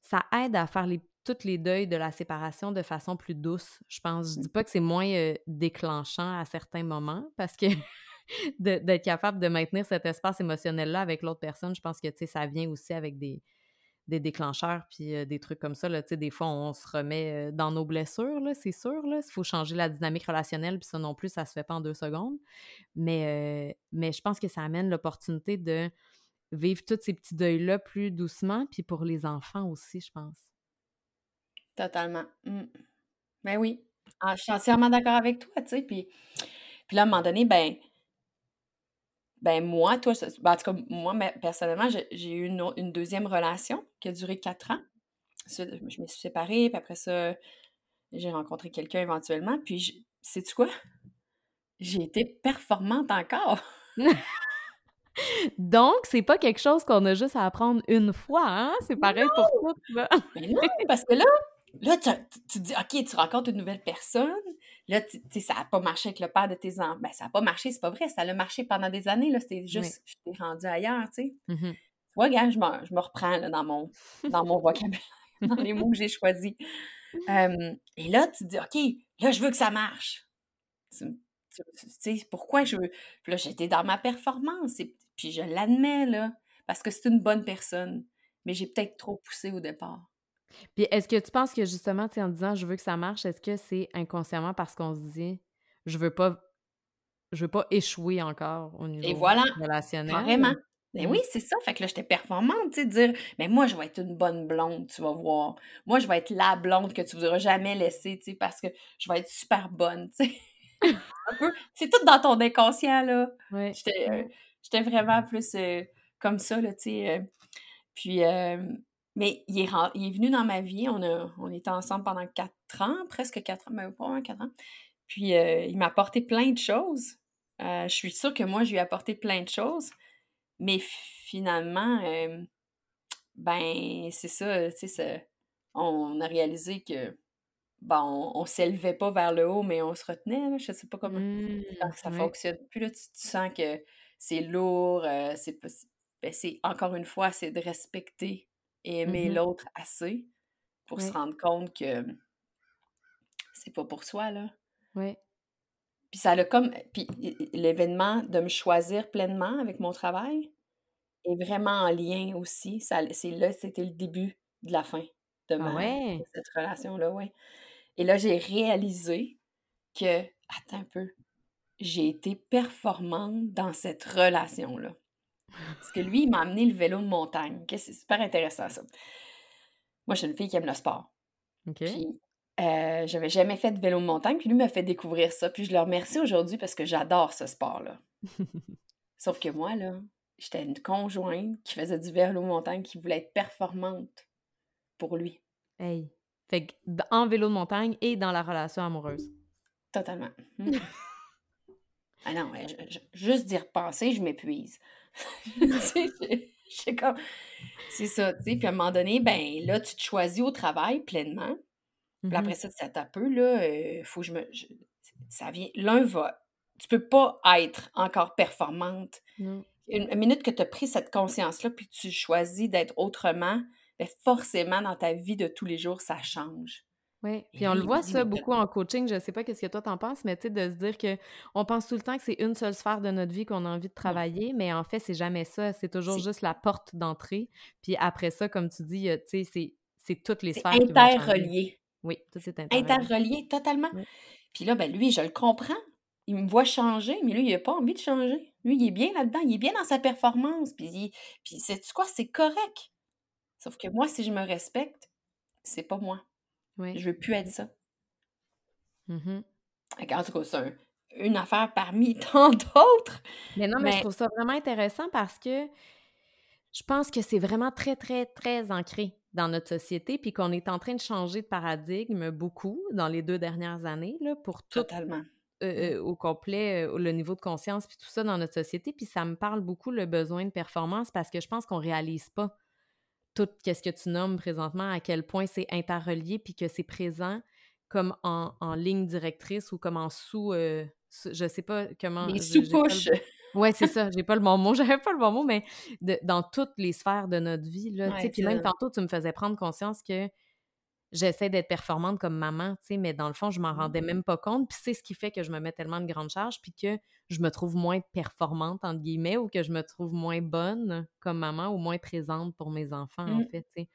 ça aide à faire les toutes les deuils de la séparation de façon plus douce, je pense. Je dis pas que c'est moins, déclenchant à certains moments parce que d'être capable de maintenir cet espace émotionnel-là avec l'autre personne, je pense que, tu sais, ça vient aussi avec des des déclencheurs puis des trucs comme ça, là. Des fois, on se remet, dans nos blessures, c'est sûr. Il faut changer la dynamique relationnelle, puis ça non plus, ça se fait pas en 2 secondes. Mais mais je pense que ça amène l'opportunité de vivre tous ces petits deuils-là plus doucement, puis pour les enfants aussi, je pense. totalement. Mmh. Ben oui. Ah, je suis entièrement d'accord avec toi, tu sais, puis là, à un moment donné, ben ben moi, toi, ben, en tout cas, moi, mais personnellement, j'ai eu une une 2e relation qui a duré 4 ans. Je me suis séparée, puis après ça, j'ai rencontré quelqu'un éventuellement, puis sais-tu quoi? J'ai été performante encore. Donc, c'est pas quelque chose qu'on a juste à apprendre une fois, hein? C'est pareil pour tout, là. Mais non, parce que là là, tu tu dis: «OK, tu rencontres une nouvelle personne». Là, tu sais, ça a pas marché avec le père de tes enfants. ben, ça a pas marché, c'est pas vrai, ça a marché pendant des années, là, c'était Oui. juste je t'ai rendu ailleurs, tu sais. Mmh Tu vois, regarde, je me je me reprends, là, dans mon dans mon vocabulaire, dans les mots que j'ai choisis. Et là, tu te dis: «OK, là, je veux que ça marche». Tu tu tu sais, pourquoi je veux puis là, j'étais dans ma performance et puis je l'admets, là, parce que c'est une bonne personne, mais j'ai peut-être trop poussé au départ. Puis est-ce que tu penses que justement, tu en disant je veux que ça marche, est-ce que c'est inconsciemment parce qu'on se dit je veux pas je veux pas échouer encore au niveau Et voilà, relationnel? carrément. Mais Mmh. oui, c'est ça. Fait que là, j'étais performante, tu sais, dire Mais moi, je vais être une bonne blonde, tu vas voir. Moi, je vais être la blonde que tu voudras jamais laisser, tu sais, parce que je vais être super bonne, tu sais. Un peu. C'est tout dans ton inconscient, là. J'étais euh, j'étais vraiment plus euh, comme ça, là, tu sais. euh. Puis, euh, mais il est, il est venu dans ma vie. On, a, on était ensemble pendant quatre ans, presque quatre ans, mais pas vraiment quatre ans. Puis, euh, il m'a apporté plein de choses. Euh, je suis sûre que moi, je lui ai apporté plein de choses. Mais finalement, euh, ben, c'est ça, tu sais, on a réalisé que, ben, on, on s'élevait pas vers le haut, mais on se retenait, là, je sais pas comment, Mmh, ça ouais. fonctionne plus, là, tu, tu sens que c'est lourd, c'est pas- ben, encore une fois, c'est de respecter et aimer Mhm. l'autre assez pour se rendre compte que c'est pas pour soi, là. Ouais. Puis ça a comme. Puis l'événement de me choisir pleinement avec mon travail est vraiment en lien aussi. C'est là, c'était le début de la fin de, Ah ma, de cette relation-là, ouais. Et là, j'ai réalisé que, attends un peu, j'ai été performante dans cette relation-là. Parce que lui, il m'a amené le vélo de montagne. C'est super intéressant, ça. Moi, je suis une fille qui aime le sport. OK. Puis, euh, j'avais jamais fait de vélo de montagne, puis lui m'a fait découvrir ça. Puis je le remercie aujourd'hui parce que j'adore ce sport-là. Sauf que moi, là, j'étais une conjointe qui faisait du vélo de montagne, qui voulait être performante pour lui. Hey. Fait que en vélo de montagne et dans la relation amoureuse. Totalement. Mhm. ah non, je- juste d'y repenser, je m'épuise. sais comme... C'est ça, tu sais. Puis à un moment donné, ben là, tu te choisis au travail pleinement. Puis Mhm. après ça, ça t'a peu, là, euh, faut que je me. je- ça vient. L'un va. Tu peux pas être encore performante. Une, une minute que tu as pris cette conscience-là, puis tu choisis d'être autrement, ben forcément, dans ta vie de tous les jours, ça change. Oui, puis on le voit ça beaucoup en coaching, je sais pas qu'est-ce que toi t'en penses, mais tu sais, de se dire que on pense tout le temps que c'est une seule sphère de notre vie qu'on a envie de travailler, mais en fait, c'est jamais ça, c'est toujours juste la porte d'entrée. Puis après ça, comme tu dis, euh, tu sais, c'est c'est toutes les sphères interrelié. Oui, tout c'est interrelié. Interrelié totalement. Oui. Puis là, ben lui, je le comprends. Il me voit changer, mais lui, il n'a pas envie de changer. Lui, il est bien là-dedans. Il est bien dans sa performance. Puis, il- puis sais-tu quoi? C'est correct. Sauf que moi, si je me respecte, c'est pas moi. Oui. Je veux plus être ça. Mhm. Fait qu'en tout cas, c'est un- une affaire parmi tant d'autres. Mais non, mais je trouve ça vraiment intéressant parce que je pense que c'est vraiment très, très, très ancré dans notre société, puis qu'on est en train de changer de paradigme beaucoup dans les deux dernières années, là, pour tout totalement. euh, euh, au complet, euh, le niveau de conscience, puis tout ça dans notre société. Puis ça me parle beaucoup le besoin de performance parce que je pense qu'on réalise pas tout ce que tu nommes présentement, à quel point c'est interrelié, puis que c'est présent comme en, en ligne directrice ou comme en sous... euh, je sais pas comment... Les sous-couches. Ouais, c'est ça, j'ai pas le bon mot, j'avais pas le bon mot, mais de- dans toutes les sphères de notre vie, là, tu sais, Ouais, puis même tantôt, tu me faisais prendre conscience que j'essaie d'être performante comme maman, tu sais, mais dans le fond, je m'en Mhm. rendais même pas compte, puis c'est ce qui fait que je me mets tellement de grandes charges, puis que je me trouve moins performante, entre guillemets, ou que je me trouve moins bonne comme maman, ou moins présente pour mes enfants, en Mm. fait, tu sais.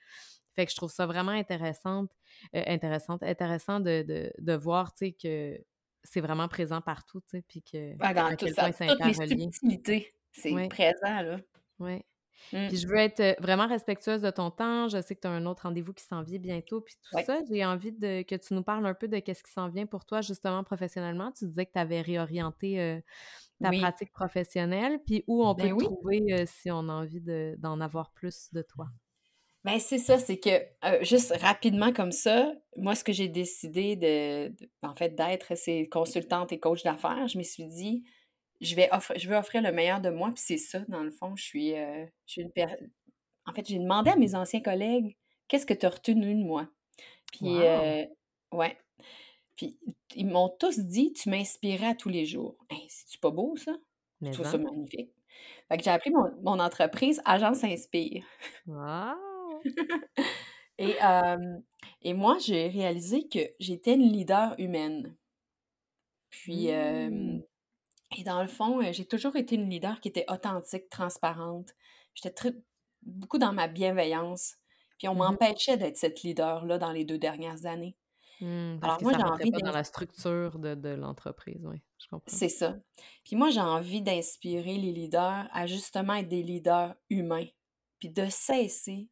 Fait que je trouve ça vraiment intéressante, euh, intéressante, intéressant de, de, de voir, tu sais, que c'est vraiment présent partout, tu sais, puis que Ouais, dans à quel ça, point toutes les subtilités, c'est Ouais. présent, là. Ouais. Mm. Puis je veux être vraiment respectueuse de ton temps. Je sais que tu as un autre rendez-vous qui s'en vient bientôt, puis tout ça. J'ai envie de, que tu nous parles un peu de qu'est-ce qui s'en vient pour toi, justement, professionnellement. Tu disais que tu avais réorienté euh, ta Oui. pratique professionnelle, puis où on peut Ben te oui. trouver euh, si on a envie de- d'en avoir plus de toi? Ben, c'est ça, c'est que, euh, juste rapidement comme ça, moi, ce que j'ai décidé de, de- en fait, d'être, c'est consultante et coach d'affaires. Je me suis dit, je vais offrir, je veux offrir le meilleur de moi, puis c'est ça, dans le fond. Je suis, euh, je suis une per- En fait, j'ai demandé à mes anciens collègues, qu'est-ce que tu as retenu de moi? Puis, Wow! euh, ouais. Puis, ils m'ont tous dit, tu m'inspirais à tous les jours. Hey, c'est-tu pas beau, ça? Je trouve ça hein? magnifique. Fait que j'ai appelé mon, mon entreprise Agence Inspire. Wow! Et, euh, et moi, j'ai réalisé que j'étais une leader humaine. Puis, euh, Hmm. Et dans le fond, euh, j'ai toujours été une leader qui était authentique, transparente. J'étais très beaucoup dans ma bienveillance. Puis on Mmh m'empêchait d'être cette leader-là dans les 2 dernières années. Mmh, parce Alors que moi, ça j'ai envie pas dans la structure de de l'entreprise, oui, je comprends. c'est ça. Puis moi, j'ai envie d'inspirer les leaders à justement être des leaders humains, puis de cesser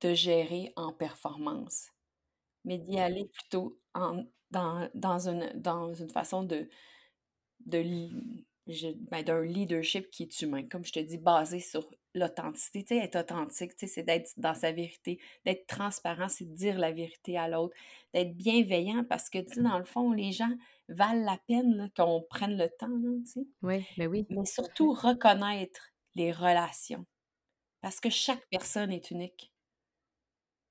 de gérer en performance, mais d'y aller plutôt en dans dans une dans une façon de ben, d'un leadership qui est humain, comme je te dis, basé sur l'authenticité. Tu sais, être authentique, tu sais, c'est d'être dans sa vérité, d'être transparent, c'est de dire la vérité à l'autre, d'être bienveillant parce que, tu sais, dans le fond, les gens valent la peine qu'on prenne le temps, là, tu sais. Oui, ben oui, Mais surtout reconnaître les relations parce que chaque personne est unique.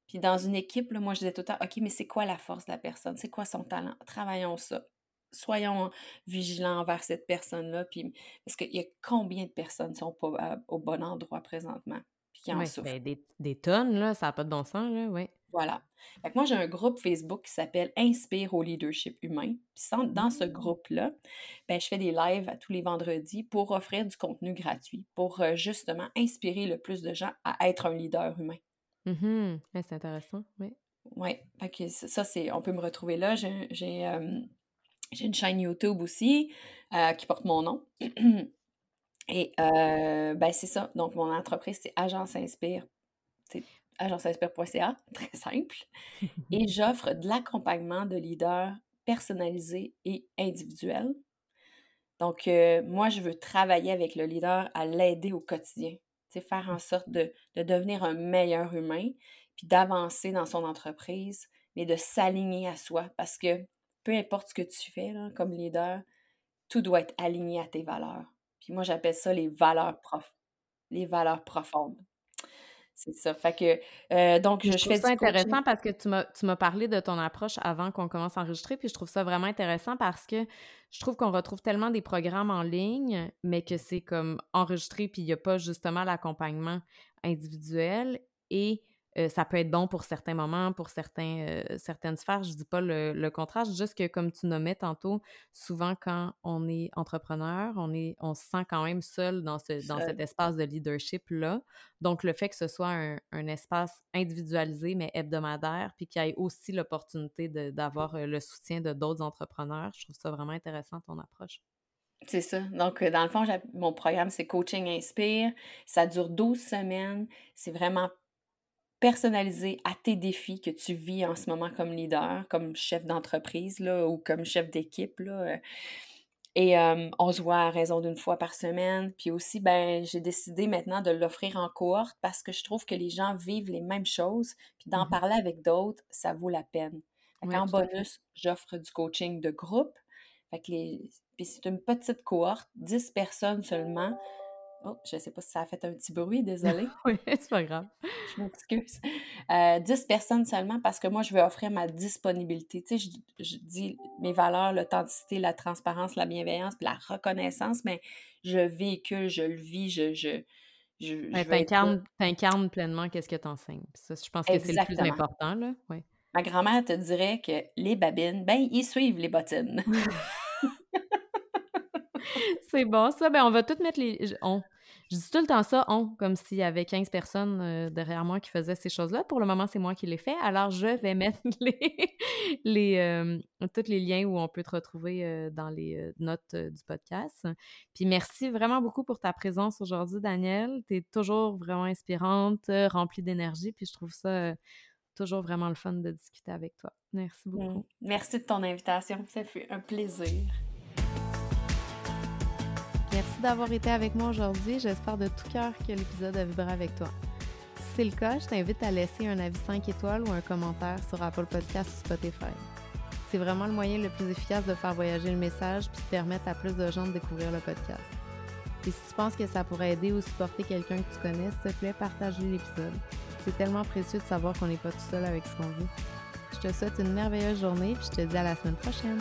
Puis dans une équipe, là, moi, je disais tout le temps, OK, mais c'est quoi la force de la personne? C'est quoi son talent? Travaillons ça. Soyons vigilants envers cette personne-là. Puis, parce qu'il y a combien de personnes qui sont pas à- au bon endroit présentement, puis qui en Ouais, souffrent? ben des des tonnes là, ça a pas de bon sens là, ouais. Voilà. Fait que moi, j'ai un groupe Facebook qui s'appelle Inspire au leadership humain. Puis dans ce Mmh. groupe-là, ben, je fais des lives à tous les vendredis pour offrir du contenu gratuit, pour euh, justement inspirer le plus de gens à être un leader humain. Ouais, c'est intéressant, oui. Que ça, c'est, on peut me retrouver là. J'ai, j'ai, euh, j'ai une chaîne YouTube aussi euh, qui porte mon nom. Et euh, ben c'est ça. Donc, mon entreprise, c'est Agence Inspire. C'est agenceinspire.ca, très simple. Et j'offre de l'accompagnement de leaders personnalisé et individuel. Donc, euh, moi, je veux travailler avec le leader à l'aider au quotidien. Sais, faire en sorte de, de devenir un meilleur humain, puis d'avancer dans son entreprise, mais de s'aligner à soi. Parce que peu importe ce que tu fais là, comme leader, tout doit être aligné à tes valeurs. Puis moi, j'appelle ça les valeurs prof les valeurs profondes. C'est ça. Fait que, euh, donc, je, je fais ça du coaching. intéressant parce que tu m'as parlé de ton approche avant qu'on commence à enregistrer, puis je trouve ça vraiment intéressant parce que je trouve qu'on retrouve tellement des programmes en ligne, mais que c'est comme enregistré, puis il y a pas justement l'accompagnement individuel et heu, ça peut être bon pour certains moments, pour certains, heu, certaines sphères. Je dis pas le le contraire, juste que comme tu nommais tantôt, souvent quand on est entrepreneur, on est on se sent quand même seul dans ce dans cet espace de leadership-là. Donc, le fait que ce soit un, un espace individualisé, mais hebdomadaire, puis qu'il y ait aussi l'opportunité d'avoir euh, le soutien de d'autres entrepreneurs, je trouve ça vraiment intéressant, ton approche. C'est ça. Donc, euh, dans le fond, mon programme, c'est Coaching Inspire. Ça dure 12 semaines. C'est vraiment personnalisé à tes défis que tu vis en ce moment comme leader, comme chef d'entreprise, là, ou comme chef d'équipe, là. euh. Et euh, on se voit à raison d'une fois par semaine. Puis aussi, ben, j'ai décidé maintenant de l'offrir en cohorte parce que je trouve que les gens vivent les mêmes choses. Puis d'en Mhm. parler avec d'autres, ça vaut la peine. Oui, fait. bonus, j'offre du coaching de groupe. Fait que les... Puis c'est une petite cohorte, 10 personnes seulement. Oh, je sais pas si ça a fait un petit bruit, désolée. Oui, c'est pas grave. Je m'excuse. Euh, 10 personnes seulement parce que moi, je veux offrir ma disponibilité. Tu sais, je, je dis mes valeurs, l'authenticité, la transparence, la bienveillance, puis la reconnaissance, mais je véhicule, je le vis, je, je, je, Ouais, je veux être là. t'incarnes, pleinement qu'est-ce que t'enseignes. Ça, je pense que c'est le plus important, là. Ouais. Ma grand-mère te dirait que les babines, ben, ils suivent les bottines. C'est bon, ça. Ben, on va toutes mettre les. On. Je dis tout le temps ça, on, comme s'il y avait 15 personnes euh, derrière moi qui faisaient ces choses-là. Pour le moment, c'est moi qui les fais. Alors, je vais mettre les, les, euh, tous les liens où on peut te retrouver euh, dans les notes du podcast. Puis merci vraiment beaucoup pour ta présence aujourd'hui, Danielle. Tu es toujours vraiment inspirante, remplie d'énergie. Puis je trouve ça toujours vraiment le fun de discuter avec toi. Merci beaucoup. Mm. Merci de ton invitation. Ça fait un plaisir. Merci d'avoir été avec moi aujourd'hui. J'espère de tout cœur que l'épisode a vibré avec toi. Si c'est le cas, je t'invite à laisser un avis 5 étoiles ou un commentaire sur Apple Podcast ou Spotify. C'est vraiment le moyen le plus efficace de faire voyager le message puis de permettre à plus de gens de découvrir le podcast. Et si tu penses que ça pourrait aider ou supporter quelqu'un que tu connais, s'il te plaît, partage l'épisode. C'est tellement précieux de savoir qu'on n'est pas tout seul avec ce qu'on vit. Je te souhaite une merveilleuse journée puis je te dis à la semaine prochaine.